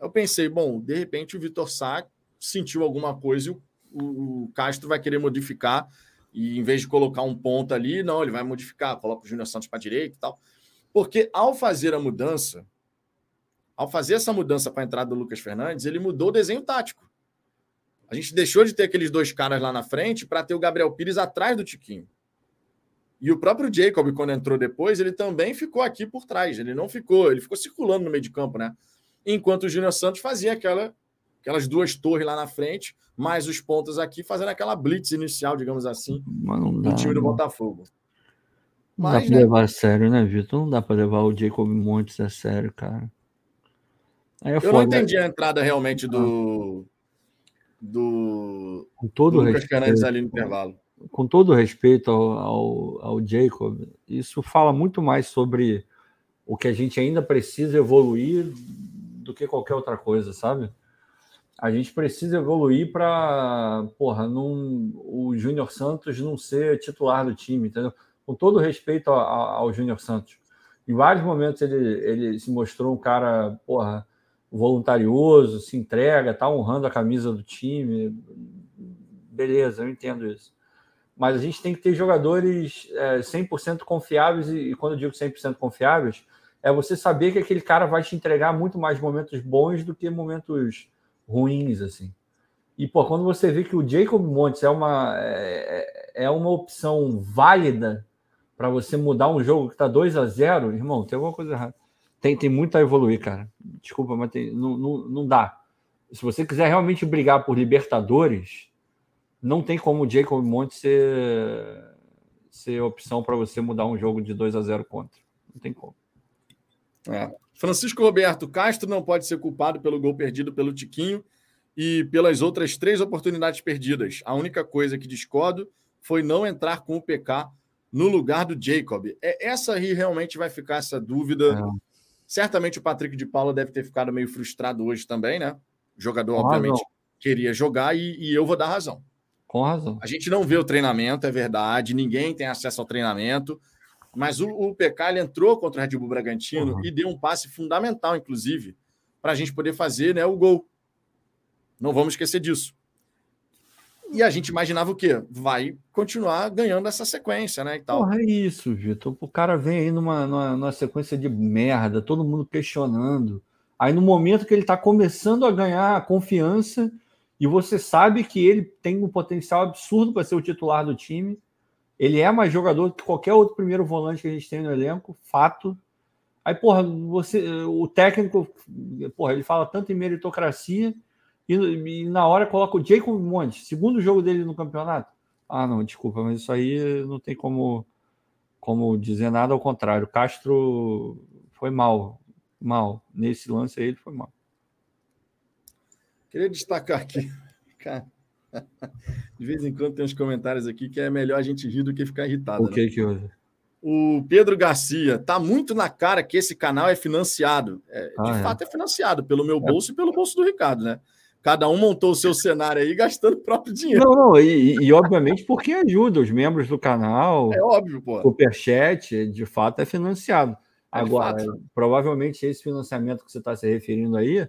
Eu pensei, bom, de repente o Vitor Sá sentiu alguma coisa e o, o Castro vai querer modificar e em vez de colocar um ponto ali, não, ele vai modificar, coloca o Júnior Santos para direita e tal. Porque ao fazer a mudança, ao fazer essa mudança para a entrada do Lucas Fernandes, ele mudou o desenho tático. A gente deixou de ter aqueles dois caras lá na frente para ter o Gabriel Pires atrás do Tiquinho. E o próprio Jacob, quando entrou depois, ele também ficou aqui por trás. Ele não ficou, ele ficou circulando no meio de campo, né? Enquanto o Júnior Santos fazia aquela, aquelas duas torres lá na frente, mais os pontos aqui, fazendo aquela blitz inicial, digamos assim, do time do Botafogo. Não Mas, dá para né? levar a sério, né, Vitor? Não dá para levar o Jacob Montes a sério, cara. É eu não entendi a entrada realmente do. Do. Com todo do respeito, ali no intervalo. Com todo respeito ao, ao, ao Jacob, isso fala muito mais sobre o que a gente ainda precisa evoluir do que qualquer outra coisa, sabe? a gente precisa evoluir para, porra, num, o Júnior Santos não ser titular do time, entendeu? Com todo respeito ao, ao Júnior Santos. Em vários momentos ele, ele se mostrou um cara, porra, voluntarioso, se entrega, tá honrando a camisa do time. Beleza, eu entendo isso. Mas a gente tem que ter jogadores é, 100% confiáveis, e, quando eu digo 100% confiáveis, é você saber que aquele cara vai te entregar muito mais momentos bons do que momentos ruins, assim. E, pô, quando você vê que o Jacob Montes é uma, é, é, é uma opção válida para você mudar um jogo que está 2 a 0 irmão, tem alguma coisa errada. Tem, tem muito a evoluir, cara. Desculpa, mas tem, não, não, não dá. Se você quiser realmente brigar por Libertadores, não tem como o Jacob Montes ser, ser opção para você mudar um jogo de 2 a 0 contra. Não tem como. É. Francisco Roberto Castro não pode ser culpado pelo gol perdido pelo Tiquinho e pelas outras três oportunidades perdidas. A única coisa que discordo foi não entrar com o PK no lugar do Jacob. É, essa aí realmente vai ficar essa dúvida. É. Certamente o Patrick de Paula deve ter ficado meio frustrado hoje também, né? O jogador, Com obviamente, razão. queria jogar e, e eu vou dar razão. Com razão. A gente não vê o treinamento, é verdade, ninguém tem acesso ao treinamento. Mas o, o PK ele entrou contra o Red Bull Bragantino uhum. e deu um passe fundamental, inclusive, para a gente poder fazer né, o gol. Não vamos esquecer disso. E a gente imaginava o quê? Vai continuar ganhando essa sequência, né? E tal. Porra, é isso, Vitor. O cara vem aí numa, numa, numa, sequência de merda, todo mundo questionando. Aí no momento que ele está começando a ganhar confiança, e você sabe que ele tem um potencial absurdo para ser o titular do time, ele é mais jogador que qualquer outro primeiro volante que a gente tem no elenco, fato. Aí, porra, você, o técnico, porra, ele fala tanto em meritocracia e, e na hora coloca o Jacob Monte, segundo jogo dele no campeonato. Ah, não, desculpa, mas isso aí não tem como, como dizer nada ao contrário. Castro foi mal, mal. Nesse lance aí ele foi mal. Queria destacar aqui, cara. De vez em quando tem uns comentários aqui que é melhor a gente rir do que ficar irritado. O que né? que houve? O Pedro Garcia, tá muito na cara que esse canal é financiado. É, ah, de é. fato, é financiado pelo meu é. bolso é. e pelo bolso do Ricardo, né? Cada um montou o seu cenário aí gastando o próprio dinheiro. Não, não, e, e obviamente porque ajuda os membros do canal. É óbvio, pô. O Superchat, de fato, é financiado. É Agora, provavelmente esse financiamento que você está se referindo aí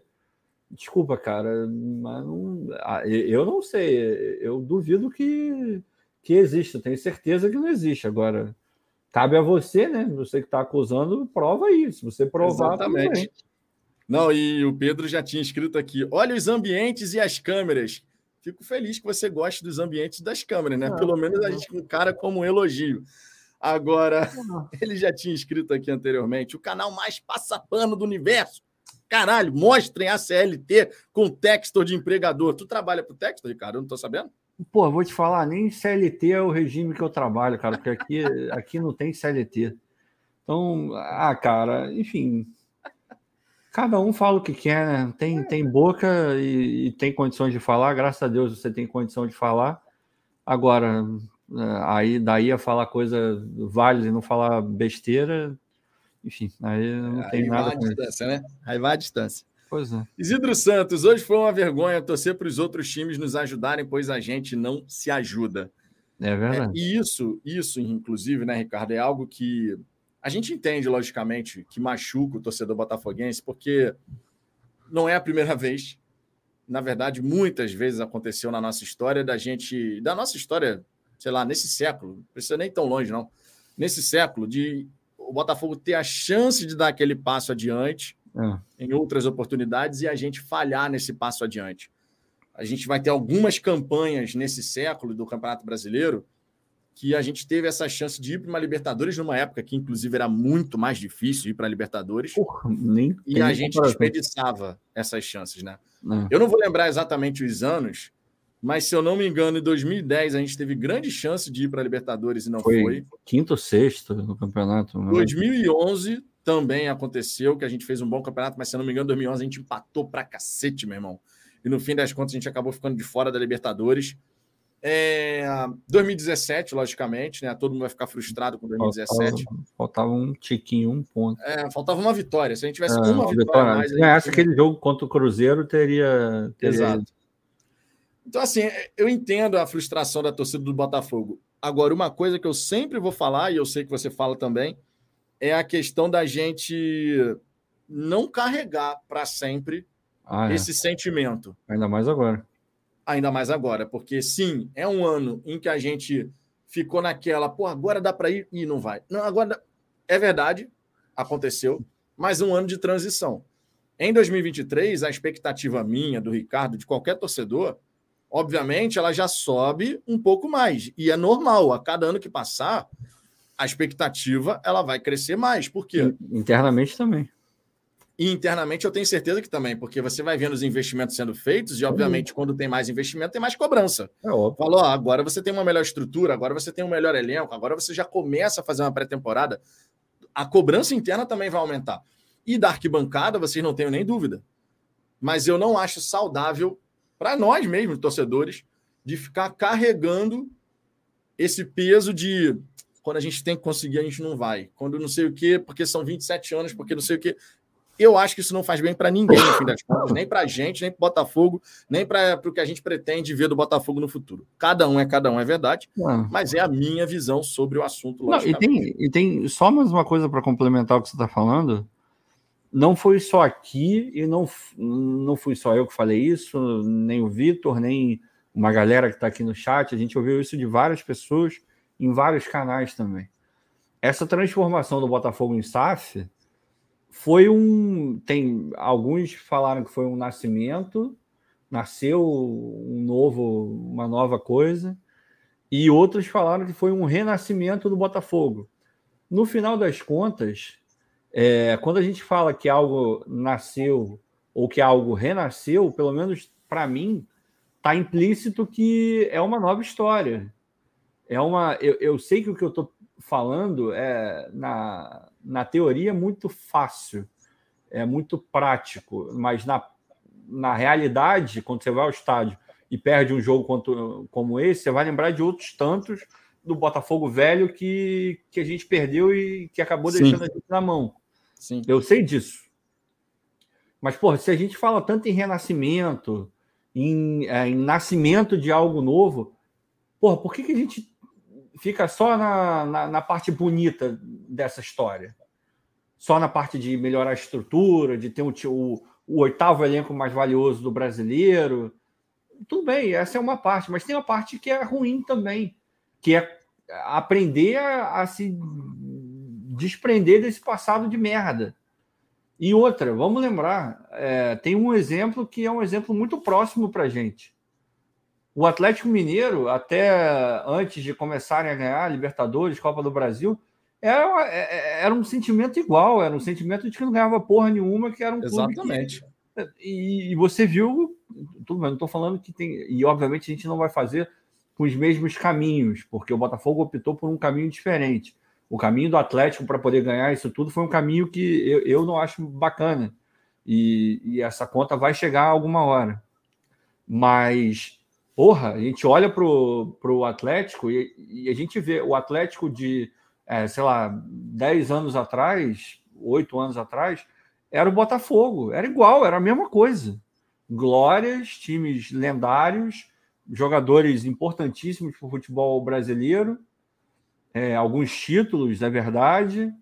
Desculpa, cara, mas não, ah, eu não sei. Eu duvido que, que exista. Tenho certeza que não existe. Agora, cabe a você, né? Você que está acusando, prova isso. Se você provar, Exatamente. Não, e o Pedro já tinha escrito aqui: olha os ambientes e as câmeras. Fico feliz que você goste dos ambientes das câmeras, né? Ah, Pelo menos a gente encara como um elogio. Agora, ele já tinha escrito aqui anteriormente: o canal mais passapano do universo. Caralho, mostrem a CLT com Textor de empregador. Tu trabalha pro Textor, Ricardo? Eu não tô sabendo? Pô, vou te falar, nem CLT é o regime que eu trabalho, cara, porque aqui, aqui não tem CLT. Então, ah, cara, enfim, cada um fala o que quer, né? Tem, tem boca e, e, tem condições de falar, graças a Deus você tem condição de falar. Agora, é, aí daí a falar coisa válida e não falar besteira, enfim, aí não é, tem aí nada. Vai a distância, né? Aí vai a distância. Pois é. Isidro Santos, hoje foi uma vergonha torcer para os outros times nos ajudarem, pois a gente não se ajuda. É verdade. É, e isso, isso, inclusive, né, Ricardo, é algo que a gente entende, logicamente, que machuca o torcedor botafoguense, porque não é a primeira vez. Na verdade, muitas vezes aconteceu na nossa história da gente, da nossa história, sei lá, nesse século, não precisa nem tão longe, não. Nesse século, de o Botafogo ter a chance de dar aquele passo adiante é. em outras oportunidades e a gente falhar nesse passo adiante. A gente vai ter algumas campanhas nesse século do Campeonato Brasileiro que a gente teve essa chance de ir para uma Libertadores numa época que, inclusive, era muito mais difícil ir para a Libertadores. Porra, e a gente desperdiçava essas chances, né? É. Eu não vou lembrar exatamente os anos, mas se eu não me engano, em 2010 a gente teve grande chance de ir para a Libertadores e não foi. foi. Quinto ou sexto no campeonato. Né? 2011 também aconteceu que a gente fez um bom campeonato, mas se eu não me engano, em 2011 a gente empatou para cacete, meu irmão. E no fim das contas a gente acabou ficando de fora da Libertadores. É, 2017, logicamente, né? Todo mundo vai ficar frustrado com 2017. Faltava, faltava um tiquinho, um ponto. É, faltava uma vitória. Se a gente tivesse é, uma, vitória, vitória mais. Gente... aquele jogo contra o Cruzeiro, teria, teria. Exato. Então, assim, eu entendo a frustração da torcida do Botafogo. Agora, uma coisa que eu sempre vou falar, e eu sei que você fala também, é a questão da gente não carregar para sempre ah, é. esse sentimento. Ainda mais agora ainda mais agora, porque sim, é um ano em que a gente ficou naquela, pô, agora dá para ir e não vai. Não, agora é verdade, aconteceu, mas um ano de transição. Em 2023, a expectativa minha, do Ricardo, de qualquer torcedor, obviamente, ela já sobe um pouco mais. E é normal, a cada ano que passar, a expectativa ela vai crescer mais. Por quê? Internamente também. E internamente eu tenho certeza que também, porque você vai vendo os investimentos sendo feitos e, obviamente, uhum. quando tem mais investimento, tem mais cobrança. É óbvio. Falou, agora você tem uma melhor estrutura, agora você tem um melhor elenco, agora você já começa a fazer uma pré-temporada. A cobrança interna também vai aumentar. E da arquibancada, vocês não tenham nem dúvida. Mas eu não acho saudável para nós mesmos, torcedores, de ficar carregando esse peso de quando a gente tem que conseguir, a gente não vai. Quando não sei o quê, porque são 27 anos, porque não sei o quê. Eu acho que isso não faz bem para ninguém, no fim das contas, nem para a gente, nem para o Botafogo, nem para o que a gente pretende ver do Botafogo no futuro. Cada um é cada um, é verdade, ah. mas é a minha visão sobre o assunto. Não, e, tem, e tem só mais uma coisa para complementar o que você está falando. Não foi só aqui, e não, não fui só eu que falei isso, nem o Vitor, nem uma galera que está aqui no chat. A gente ouviu isso de várias pessoas em vários canais também. Essa transformação do Botafogo em SAF foi um. Tem alguns falaram que foi um nascimento, nasceu um novo, uma nova coisa, e outros falaram que foi um renascimento do Botafogo. No final das contas, é, quando a gente fala que algo nasceu ou que algo renasceu, pelo menos para mim, está implícito que é uma nova história. É uma. Eu, eu sei que o que eu estou falando é na, na teoria, é muito fácil, é muito prático, mas na, na realidade, quando você vai ao estádio e perde um jogo quanto, como esse, você vai lembrar de outros tantos do Botafogo velho que, que a gente perdeu e que acabou Sim. deixando a gente na mão. Sim. Eu sei disso. Mas, porra, se a gente fala tanto em renascimento, em, é, em nascimento de algo novo, porra, por que, que a gente fica só na, na, na, parte bonita dessa história. Só na parte de melhorar a estrutura, de ter o, o, o oitavo elenco mais valioso do brasileiro. Tudo bem, essa é uma parte, mas tem uma parte que é ruim também, que é aprender a, a se desprender desse passado de merda. E outra, vamos lembrar, é, tem um exemplo que é um exemplo muito próximo para a gente. O Atlético Mineiro, até antes de começarem a ganhar Libertadores, Copa do Brasil, era, é, é, era um sentimento igual, era um sentimento de que não ganhava porra nenhuma, que era um Exatamente. Que, e, e, você viu, tudo bem, não estou falando que tem. E obviamente a gente não vai fazer com os mesmos caminhos, porque o Botafogo optou por um caminho diferente. O caminho do Atlético para poder ganhar isso tudo foi um caminho que eu, eu não acho bacana. E, e essa conta vai chegar alguma hora. Mas, porra, a gente olha para o Atlético e, e, a gente vê o Atlético de, é, sei lá, 10 anos atrás, 8 anos atrás, era o Botafogo. Era igual, era a mesma coisa. Glórias, times lendários, jogadores importantíssimos para o futebol brasileiro é, alguns títulos, é verdade,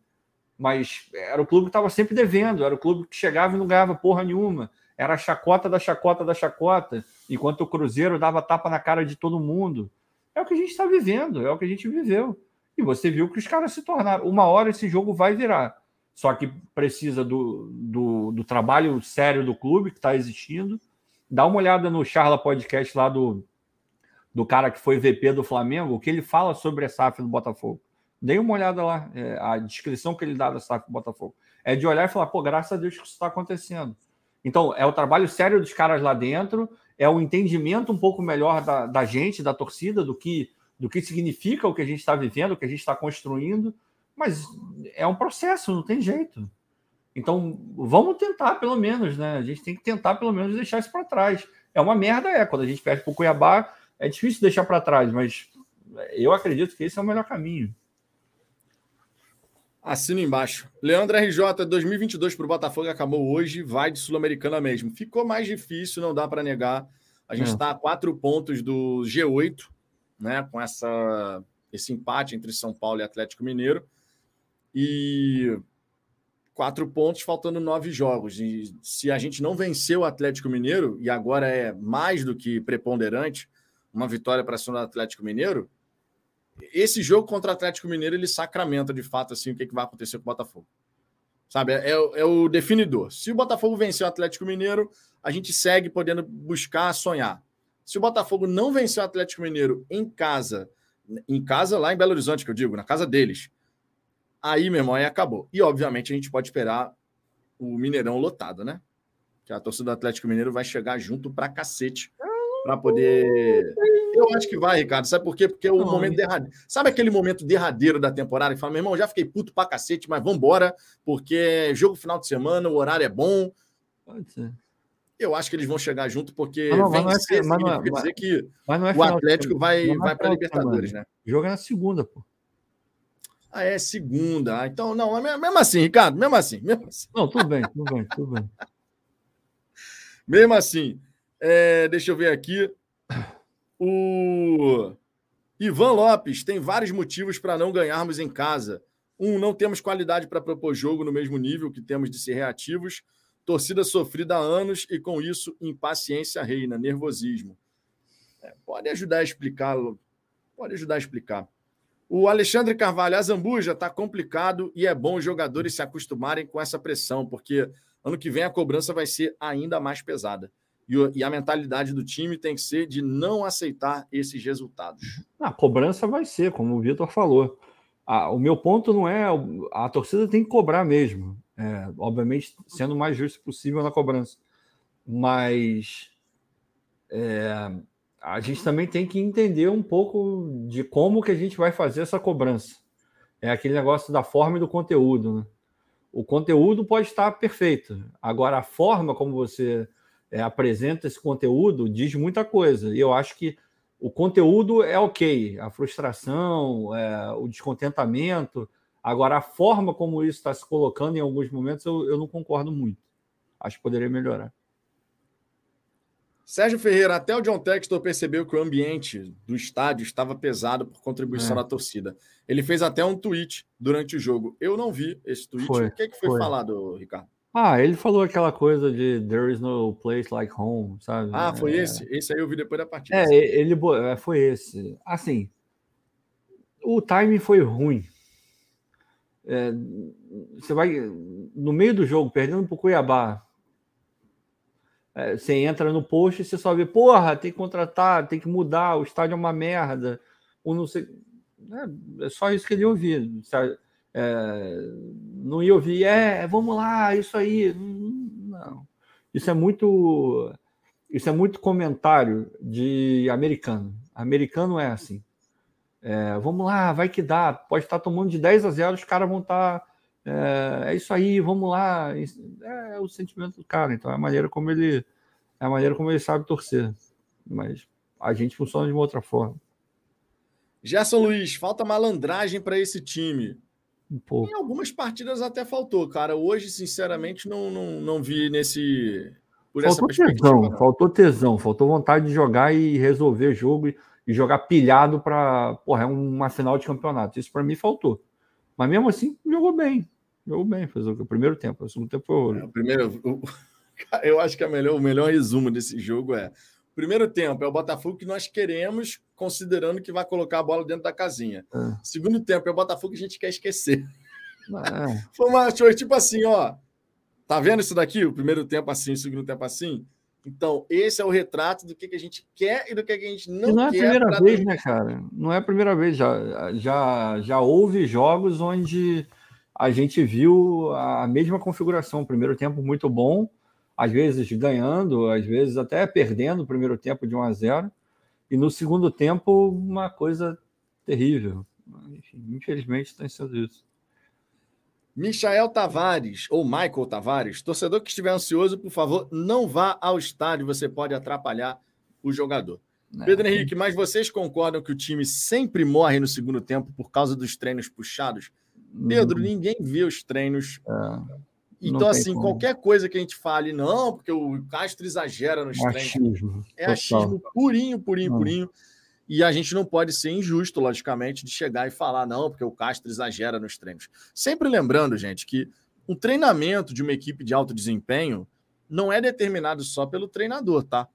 mas era o clube que estava sempre devendo, era o clube que chegava e não ganhava porra nenhuma. Era a chacota da chacota da chacota, enquanto o Cruzeiro dava tapa na cara de todo mundo. É o que a gente está vivendo, é o que a gente viveu. E você viu que os caras se tornaram. Uma hora esse jogo vai virar. Só que precisa do, do, do trabalho sério do clube que está existindo. Dá uma olhada no Charla Podcast lá do, do cara que foi VP do Flamengo, o que ele fala sobre a SAF do Botafogo. Dei uma olhada lá, é, a descrição que ele dá da SAF do Botafogo. É de olhar e falar, pô, graças a Deus que isso está acontecendo. Então, é o trabalho sério dos caras lá dentro, é o entendimento um pouco melhor da, da gente, da torcida, do que, do que significa o que a gente está vivendo, o que a gente está construindo. Mas é um processo, não tem jeito. Então, vamos tentar, pelo menos, né? A gente tem que tentar, pelo menos, deixar isso para trás. É uma merda, é. Quando a gente perde para o Cuiabá, é difícil deixar para trás, mas eu acredito que esse é o melhor caminho. Assino embaixo. Leandro RJ, 2022 para o Botafogo acabou hoje, vai de Sul-Americana mesmo. Ficou mais difícil, não dá para negar. A gente está é. a quatro pontos do G8, né? Com essa, esse empate entre São Paulo e Atlético Mineiro. E quatro pontos, faltando nove jogos. E se a gente não venceu o Atlético Mineiro, e agora é mais do que preponderante, uma vitória para cima do Atlético Mineiro, esse jogo contra o Atlético Mineiro ele sacramenta de fato assim o que, que vai acontecer com o Botafogo. Sabe, é, é, o definidor. Se o Botafogo vencer o Atlético Mineiro, a gente segue podendo buscar sonhar. Se o Botafogo não vencer o Atlético Mineiro em casa, em casa lá em Belo Horizonte, que eu digo, na casa deles, aí, meu irmão, aí acabou. E, obviamente, a gente pode esperar o Mineirão lotado, né? Que a torcida do Atlético Mineiro vai chegar junto pra cacete para poder. Eu acho que vai, Ricardo. Sabe por quê? Porque é o momento derradeiro. Sabe aquele momento derradeiro da temporada que fala, meu irmão, já fiquei puto pra cacete, mas vambora, porque é jogo final de semana, o horário é bom. Pode ser. Eu acho que eles vão chegar junto, porque mas não, mas não é, mas não é, dizer que é o Atlético vai, vai para Libertadores, né? Joga na segunda, pô. Ah, é segunda. Ah, então, não, mesmo assim, Ricardo, mesmo assim, mesmo assim. Não, tudo bem, tudo bem, tudo bem. mesmo assim. É, deixa eu ver aqui. O Ivan Lopes tem vários motivos para não ganharmos em casa. Um, não temos qualidade para propor jogo no mesmo nível que temos de ser reativos. Torcida sofrida há anos e, com isso, impaciência reina, nervosismo. É, pode ajudar a explicar, pode ajudar a explicar. O Alexandre Carvalho, a Zambuja está complicado e é bom os jogadores se acostumarem com essa pressão, porque ano que vem a cobrança vai ser ainda mais pesada. E, a mentalidade do time tem que ser de não aceitar esses resultados. A cobrança vai ser, como o Vitor falou. o meu ponto não é. A torcida tem que cobrar mesmo. É, obviamente, sendo o mais justo possível na cobrança. Mas é, a gente também tem que entender um pouco de como que a gente vai fazer essa cobrança. É aquele negócio da forma e do conteúdo. Né? O conteúdo pode estar perfeito. Agora, a forma como você é, apresenta esse conteúdo diz muita coisa. E eu acho que o conteúdo é ok, a frustração, é, o descontentamento. Agora, a forma como isso está se colocando em alguns momentos, eu, eu não concordo muito. Acho que poderia melhorar. Sérgio Ferreira, até o John Textor percebeu que o ambiente do estádio estava pesado por contribuição é. da torcida. Ele fez até um tweet durante o jogo. Eu não vi esse tweet. Foi, o que, é que foi, foi, falado, Ricardo? Ah, ele falou aquela coisa de there is no place like home, sabe? Ah, foi é... esse? Esse aí eu vi depois da partida. É, ele é, foi esse. Assim, o timing foi ruim. é, você vai no meio do jogo, perdendo para o Cuiabá. É, você entra no post e você só vê, porra, tem que contratar, tem que mudar, o estádio é uma merda. Ou não sei. É, é só isso que ele ouvia. É, não ia ouvir, é, vamos lá, isso aí. Não. Isso é muito. Isso é muito comentário de americano. Americano é assim. É, vamos lá, vai que dá. Pode estar tomando de 10 a 0, os caras vão estar. É, é, isso aí, vamos lá. É, é, o sentimento do cara. Então é a maneira como ele. É a maneira como ele sabe torcer. Mas a gente funciona de uma outra forma. Gerson Luiz, falta malandragem para esse time. Um pouco. Em algumas partidas até faltou, cara. Hoje, sinceramente, não, não, não vi nesse. Faltou tesão, faltou tesão, faltou vontade de jogar e resolver jogo e, e jogar pilhado para. Porra, é uma final de campeonato. Isso para mim faltou. Mas mesmo assim, jogou bem. Jogou bem, fez o primeiro tempo. O segundo tempo foi. É, o primeiro. O, eu acho que a melhor, o melhor resumo desse jogo é Primeiro tempo é o Botafogo que nós queremos, considerando que vai colocar a bola dentro da casinha. É. Segundo tempo é o Botafogo que a gente quer esquecer. É. Foi uma tipo assim, ó. Tá vendo isso daqui? O primeiro tempo assim, o segundo tempo assim. Então, esse é o retrato do que, que a gente quer e do que, que a gente não, não é a primeira vez, né, cara? Não é a primeira vez. Já, já, já houve jogos onde a gente viu a mesma configuração. Primeiro tempo muito bom, às vezes ganhando, às vezes até perdendo o primeiro tempo de 1 a 0 e no segundo tempo uma coisa terrível. Enfim, infelizmente tem sido isso. Michael Tavares, ou Michael Tavares, torcedor que estiver ansioso, por favor, não vá ao estádio, você pode atrapalhar o jogador. Pedro Henrique, mas vocês concordam que o time sempre morre no segundo tempo por causa dos treinos puxados? Pedro, ninguém vê os treinos. É. Então, assim, como. qualquer coisa que a gente fale, não, porque o Castro exagera nos achismo, treinos. É total. achismo purinho, purinho, não. purinho. E a gente não pode ser injusto, logicamente, de chegar e falar, não, porque o Castro exagera nos treinos. Sempre lembrando, gente, que um treinamento de uma equipe de alto desempenho não é determinado só pelo treinador, tá?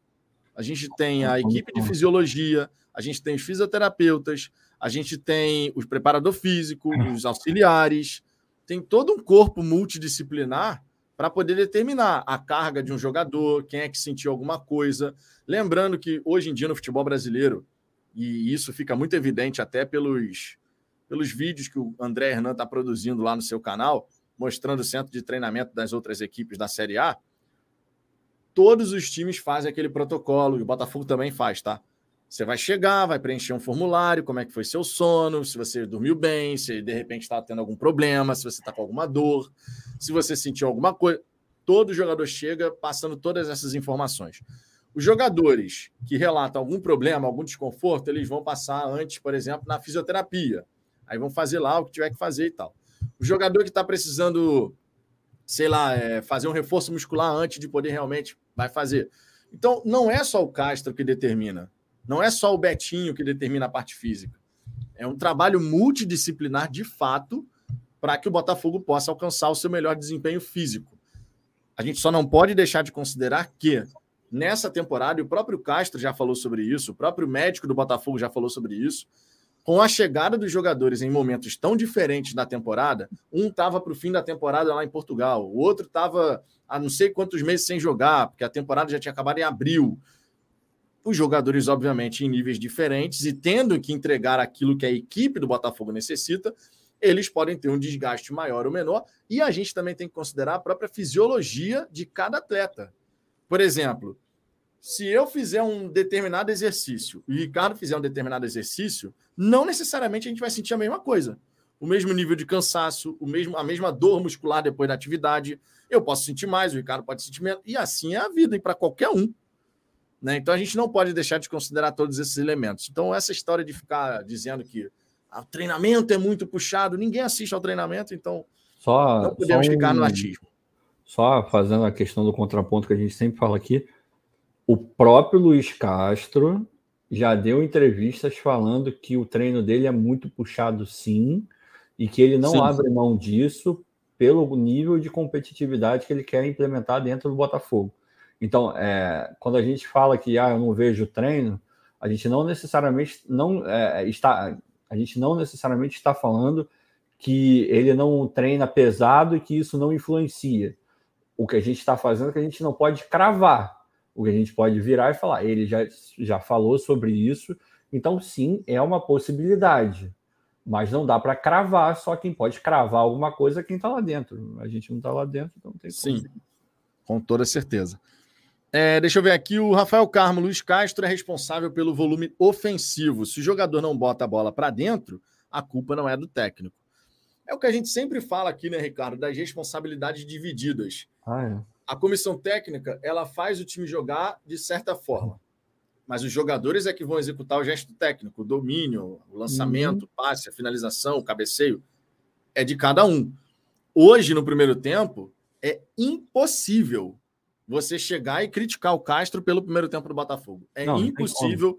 A gente tem a equipe de fisiologia, a gente tem os fisioterapeutas, a gente tem os preparador físico, os auxiliares, tem todo um corpo multidisciplinar para poder determinar a carga de um jogador, quem é que sentiu alguma coisa. Lembrando que hoje em dia no futebol brasileiro, e isso fica muito evidente até pelos, pelos vídeos que o André Hernan está produzindo lá no seu canal, mostrando o centro de treinamento das outras equipes da Série A, todos os times fazem aquele protocolo, e o Botafogo também faz, tá? Você vai chegar, vai preencher um formulário, como é que foi seu sono, se você dormiu bem, se de repente está tendo algum problema, se você está com alguma dor, se você sentiu alguma coisa. Todo jogador chega passando todas essas informações. Os jogadores que relatam algum problema, algum desconforto, eles vão passar antes, por exemplo, na fisioterapia. Aí vão fazer lá o que tiver que fazer e tal. O jogador que está precisando, sei lá, é, fazer um reforço muscular antes de poder realmente, vai fazer. Então, não é só o Castro que determina. Não é só o Betinho que determina a parte física. É um trabalho multidisciplinar de fato para que o Botafogo possa alcançar o seu melhor desempenho físico. A gente só não pode deixar de considerar que nessa temporada, e o próprio Castro já falou sobre isso, o próprio médico do Botafogo já falou sobre isso, com a chegada dos jogadores em momentos tão diferentes da temporada, um estava para o fim da temporada lá em Portugal, o outro estava há não sei quantos meses sem jogar, porque a temporada já tinha acabado em abril os jogadores, obviamente, em níveis diferentes e tendo que entregar aquilo que a equipe do Botafogo necessita, eles podem ter um desgaste maior ou menor. E a gente também tem que considerar a própria fisiologia de cada atleta. Por exemplo, se eu fizer um determinado exercício e o Ricardo fizer um determinado exercício, não necessariamente a gente vai sentir a mesma coisa. O mesmo nível de cansaço, o mesmo, a mesma dor muscular depois da atividade. Eu posso sentir mais, o Ricardo pode sentir menos. E assim é a vida, e para qualquer um. Né? Então a gente não pode deixar de considerar todos esses elementos. Então, essa história de ficar dizendo que ah, o treinamento é muito puxado, ninguém assiste ao treinamento, então só, não podemos só um, ficar no atismo. Só fazendo a questão do contraponto que a gente sempre fala aqui, o próprio Luiz Castro já deu entrevistas falando que o treino dele é muito puxado, sim, e que ele não sim. abre mão disso pelo nível de competitividade que ele quer implementar dentro do Botafogo. Então, é, quando a gente fala que ah, eu não vejo treino, a gente não necessariamente não é, está, a gente não necessariamente está falando que ele não treina pesado e que isso não influencia. O que a gente está fazendo é que a gente não pode cravar. O que a gente pode virar e falar, ele já, já falou sobre isso, então sim, é uma possibilidade. Mas não dá para cravar, só quem pode cravar alguma coisa é quem está lá dentro. A gente não está lá dentro, então tem Sim, como. com toda certeza. É, deixa eu ver aqui, o Rafael Carmo, Luiz Castro é responsável pelo volume ofensivo. Se o jogador não bota a bola para dentro, a culpa não é do técnico. É o que a gente sempre fala aqui, né, Ricardo, das responsabilidades divididas. Ah, é. A comissão técnica, ela faz o time jogar de certa forma mas os jogadores é que vão executar o gesto técnico, o domínio, o lançamento, o uhum. passe, a finalização, o cabeceio. É de cada um. Hoje, no primeiro tempo, é impossível você chegar e criticar o Castro pelo primeiro tempo do Botafogo. É não, impossível.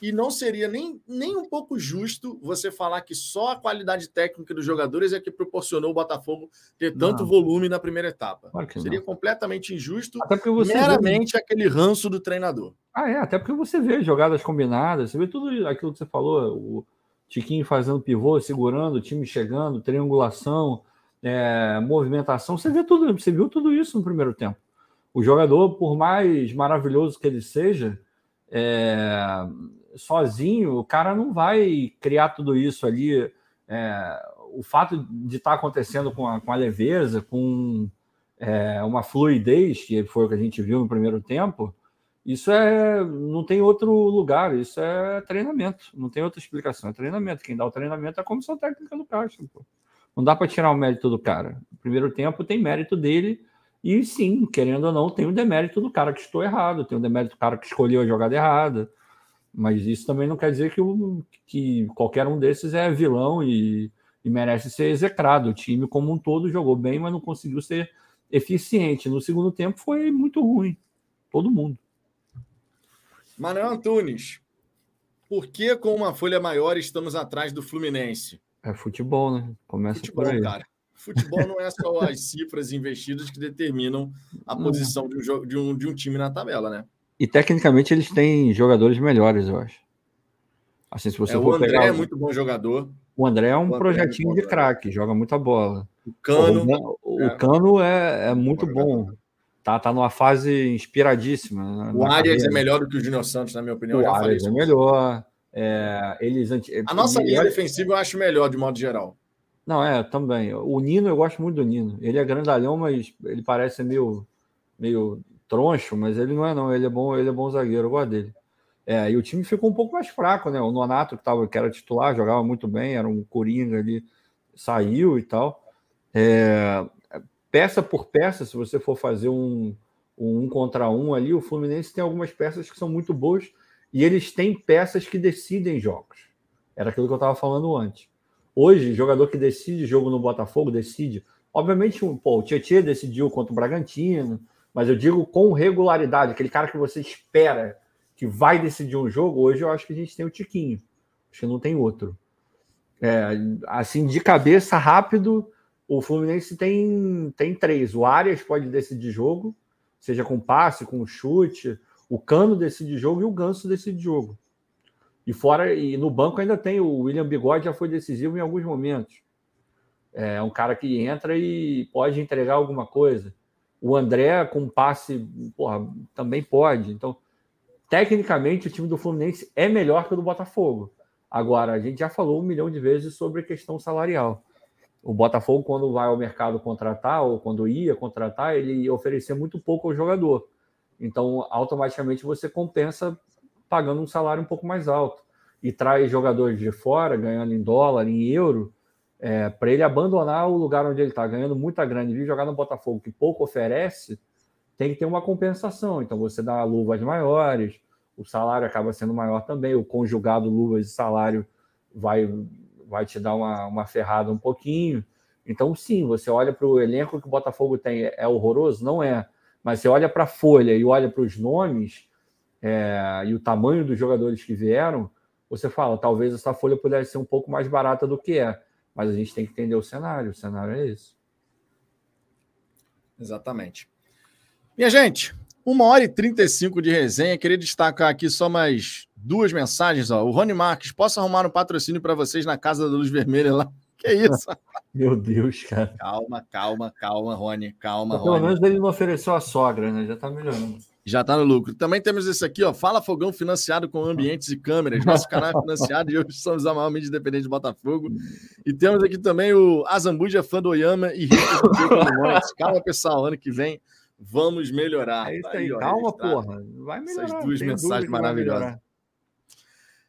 E não seria nem, nem um pouco justo você falar que só a qualidade técnica dos jogadores é que proporcionou o Botafogo ter tanto não. volume na primeira etapa. Claro seria não. completamente injusto, até porque você meramente vê... aquele ranço do treinador. Ah, é, até porque você vê jogadas combinadas, você vê tudo aquilo que você falou, o Tiquinho fazendo pivô, segurando, o time chegando, triangulação, é, movimentação, você vê tudo, você viu tudo isso no primeiro tempo. O jogador, por mais maravilhoso que ele seja, é, sozinho, o cara não vai criar tudo isso ali. É, o fato de estar tá acontecendo com a, com a leveza, com é, uma fluidez, que foi o que a gente viu no primeiro tempo, isso é não tem outro lugar, isso é treinamento, não tem outra explicação, é treinamento. Quem dá o treinamento é a comissão técnica do Castro. Pô. Não dá para tirar o mérito do cara. No primeiro tempo tem mérito dele, e sim, querendo ou não, tem o demérito do cara que estou errado, tem o demérito do cara que escolheu a jogada errada, mas isso também não quer dizer que, o, que qualquer um desses é vilão e, e merece ser execrado. O time, como um todo, jogou bem, mas não conseguiu ser eficiente. No segundo tempo foi muito ruim. Todo mundo. Manuel Antunes, por que com uma folha maior estamos atrás do Fluminense? É futebol, né? Começa futebol, por aí. cara. Futebol não é só as cifras investidas que determinam a posição de um, de um, de um time na tabela, né? E tecnicamente eles têm jogadores melhores, eu acho. Assim, se você é, for o André pegar... é muito bom jogador. O André é um André projetinho é de craque, joga muita bola. O Cano. O, é, Cano é, é muito bom. Tá, tá numa fase inspiradíssima. O Arias é melhor do que o Júnior Santos, na minha opinião. O Arias é melhor. É, eles A nossa linha defensiva eu acho melhor, de modo geral. Não, é, também. O Nino, eu gosto muito do Nino. Ele é grandalhão, mas ele parece meio, meio troncho, mas ele não é, não. Ele é bom, ele é bom zagueiro, eu gosto dele. É, e o time ficou um pouco mais fraco, né? O Nonato, que, tava, que era titular, jogava muito bem, era um coringa ali, saiu e tal. É, peça por peça, se você for fazer um, um, um contra um ali, o Fluminense tem algumas peças que são muito boas e eles têm peças que decidem jogos. Era aquilo que eu estava falando antes. Hoje, jogador que decide jogo no Botafogo, decide. Obviamente, pô, o Tietchan decidiu contra o Bragantino, mas eu digo com regularidade, aquele cara que você espera que vai decidir um jogo, hoje eu acho que a gente tem o Tiquinho. Acho que não tem outro. É, assim, de cabeça, rápido, o Fluminense tem, tem três. O Arias pode decidir jogo, seja com passe, com chute. O Cano decide jogo e o Ganso decide jogo. E fora, e no banco ainda tem o William Bigode, já foi decisivo em alguns momentos. É um cara que entra e pode entregar alguma coisa. O André, com passe, porra, também pode. Então, tecnicamente, o time do Fluminense é melhor que o do Botafogo. Agora, a gente já falou um milhão de vezes sobre a questão salarial. O Botafogo, quando vai ao mercado contratar, ou quando ia contratar, ele oferecia muito pouco ao jogador. Então, automaticamente, você compensa pagando um salário um pouco mais alto. E traz jogadores de fora, ganhando em dólar, em euro, é, para ele abandonar o lugar onde ele está ganhando muita grana e jogar no Botafogo, que pouco oferece, tem que ter uma compensação. Então você dá luvas maiores, o salário acaba sendo maior também, o conjugado luvas e salário vai, vai te dar uma, uma ferrada um pouquinho. Então, sim, você olha para o elenco que o Botafogo tem, é horroroso? Não é. Mas você olha para a folha e olha para os nomes é, e o tamanho dos jogadores que vieram, você fala, talvez essa folha pudesse ser um pouco mais barata do que é. Mas a gente tem que entender o cenário. O cenário é esse. Exatamente. Minha gente, uma hora e 35 de resenha. Queria destacar aqui só mais duas mensagens. Ó. O Rony Marques, posso arrumar um patrocínio para vocês na Casa da Luz Vermelha lá, Que isso? Meu Deus, cara. Calma, calma, calma, Rony. Calma, Rony. Pelo menos ele não ofereceu a sogra, né? Já tá melhorando. Já tá no lucro. Também temos esse aqui, ó. Fala Fogão financiado com ambientes e câmeras. Nosso canal é financiado e hoje somos a maior mídia independente de Botafogo. E temos aqui também o Azambuja, fã do Oyama e Rico do Calma, pessoal. Ano que vem vamos melhorar. É isso aí, aí calma, porra. Vai melhorar. Essas duas mensagens maravilhosas.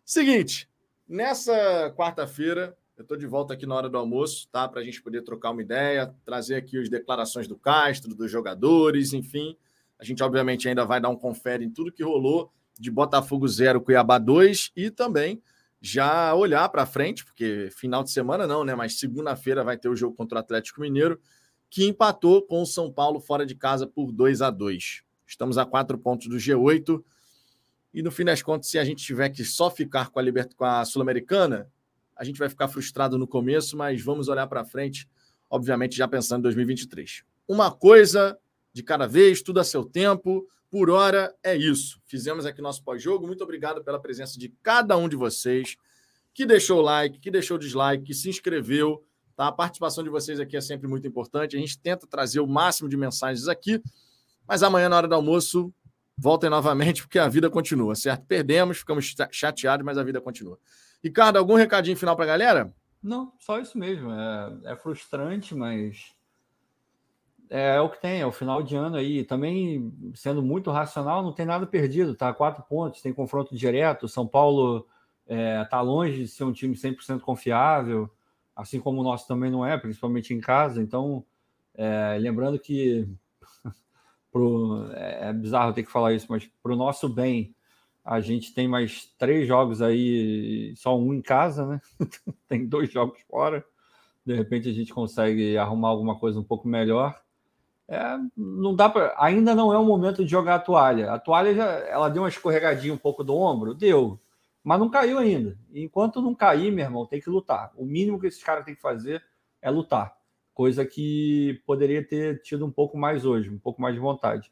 Seguinte, nessa quarta-feira, eu estou de volta aqui na hora do almoço, tá? Para a gente poder trocar uma ideia, trazer aqui as declarações do Castro, dos jogadores, enfim. A gente, obviamente, ainda vai dar um confere em tudo que rolou de Botafogo 0, Cuiabá 2 e também já olhar para frente, porque final de semana não, né? Mas segunda-feira vai ter o jogo contra o Atlético Mineiro, que empatou com o São Paulo fora de casa por 2 a 2 Estamos a quatro pontos do G8. E no fim das contas, se a gente tiver que só ficar com a, Libert... com a Sul-Americana, a gente vai ficar frustrado no começo, mas vamos olhar para frente, obviamente já pensando em 2023. Uma coisa de cada vez, tudo a seu tempo. Por hora é isso. Fizemos aqui nosso pós-jogo. Muito obrigado pela presença de cada um de vocês que deixou o like, que deixou o dislike, que se inscreveu. Tá? A participação de vocês aqui é sempre muito importante. A gente tenta trazer o máximo de mensagens aqui, mas amanhã, na hora do almoço, voltem novamente, porque a vida continua, certo? Perdemos, ficamos chateados, mas a vida continua. Ricardo, algum recadinho final para a galera? Não, só isso mesmo. É, é, frustrante, mas é o que tem. É o final de ano aí. Também, sendo muito racional, não tem nada perdido. Tá? Quatro pontos, tem confronto direto. São Paulo é, tá longe de ser um time 100% confiável, assim como o nosso também não é, principalmente em casa. Então, é, lembrando que pro, é, é bizarro ter que falar isso, mas para o nosso bem, a gente tem mais três jogos aí, só um em casa, né? tem dois jogos fora. De repente a gente consegue arrumar alguma coisa um pouco melhor. É, não dá para, ainda não é o momento de jogar a toalha. A toalha já, ela deu uma escorregadinha um pouco do ombro, deu, mas não caiu ainda. Enquanto não cair, meu irmão, tem que lutar. O mínimo que esses caras têm que fazer é lutar, coisa que poderia ter tido um pouco mais hoje, um pouco mais de vontade.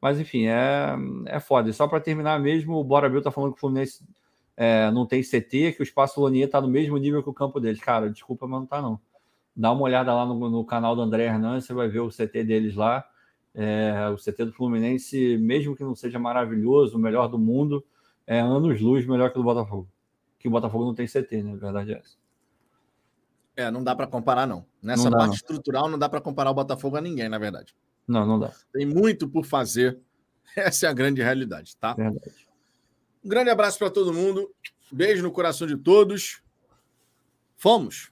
Mas, enfim, é, é foda. E só para terminar mesmo, o Bora Bill tá falando que o Fluminense é, não tem CT, que o Espaço Lonier tá no mesmo nível que o campo deles. Cara, desculpa, mas não tá não. Dá uma olhada lá no, no canal do André Hernandes, você vai ver o CT deles lá. É, o CT do Fluminense, mesmo que não seja maravilhoso, o melhor do mundo, é anos luz melhor que o do Botafogo. Que o Botafogo não tem CT, né? A verdade é essa. É, não dá para comparar, não. Nessa não dá, parte não. estrutural, não dá para comparar o Botafogo a ninguém, na verdade. Não, não dá. Tem muito por fazer. Essa é a grande realidade, tá? Verdade. Um grande abraço para todo mundo. Beijo no coração de todos. Fomos!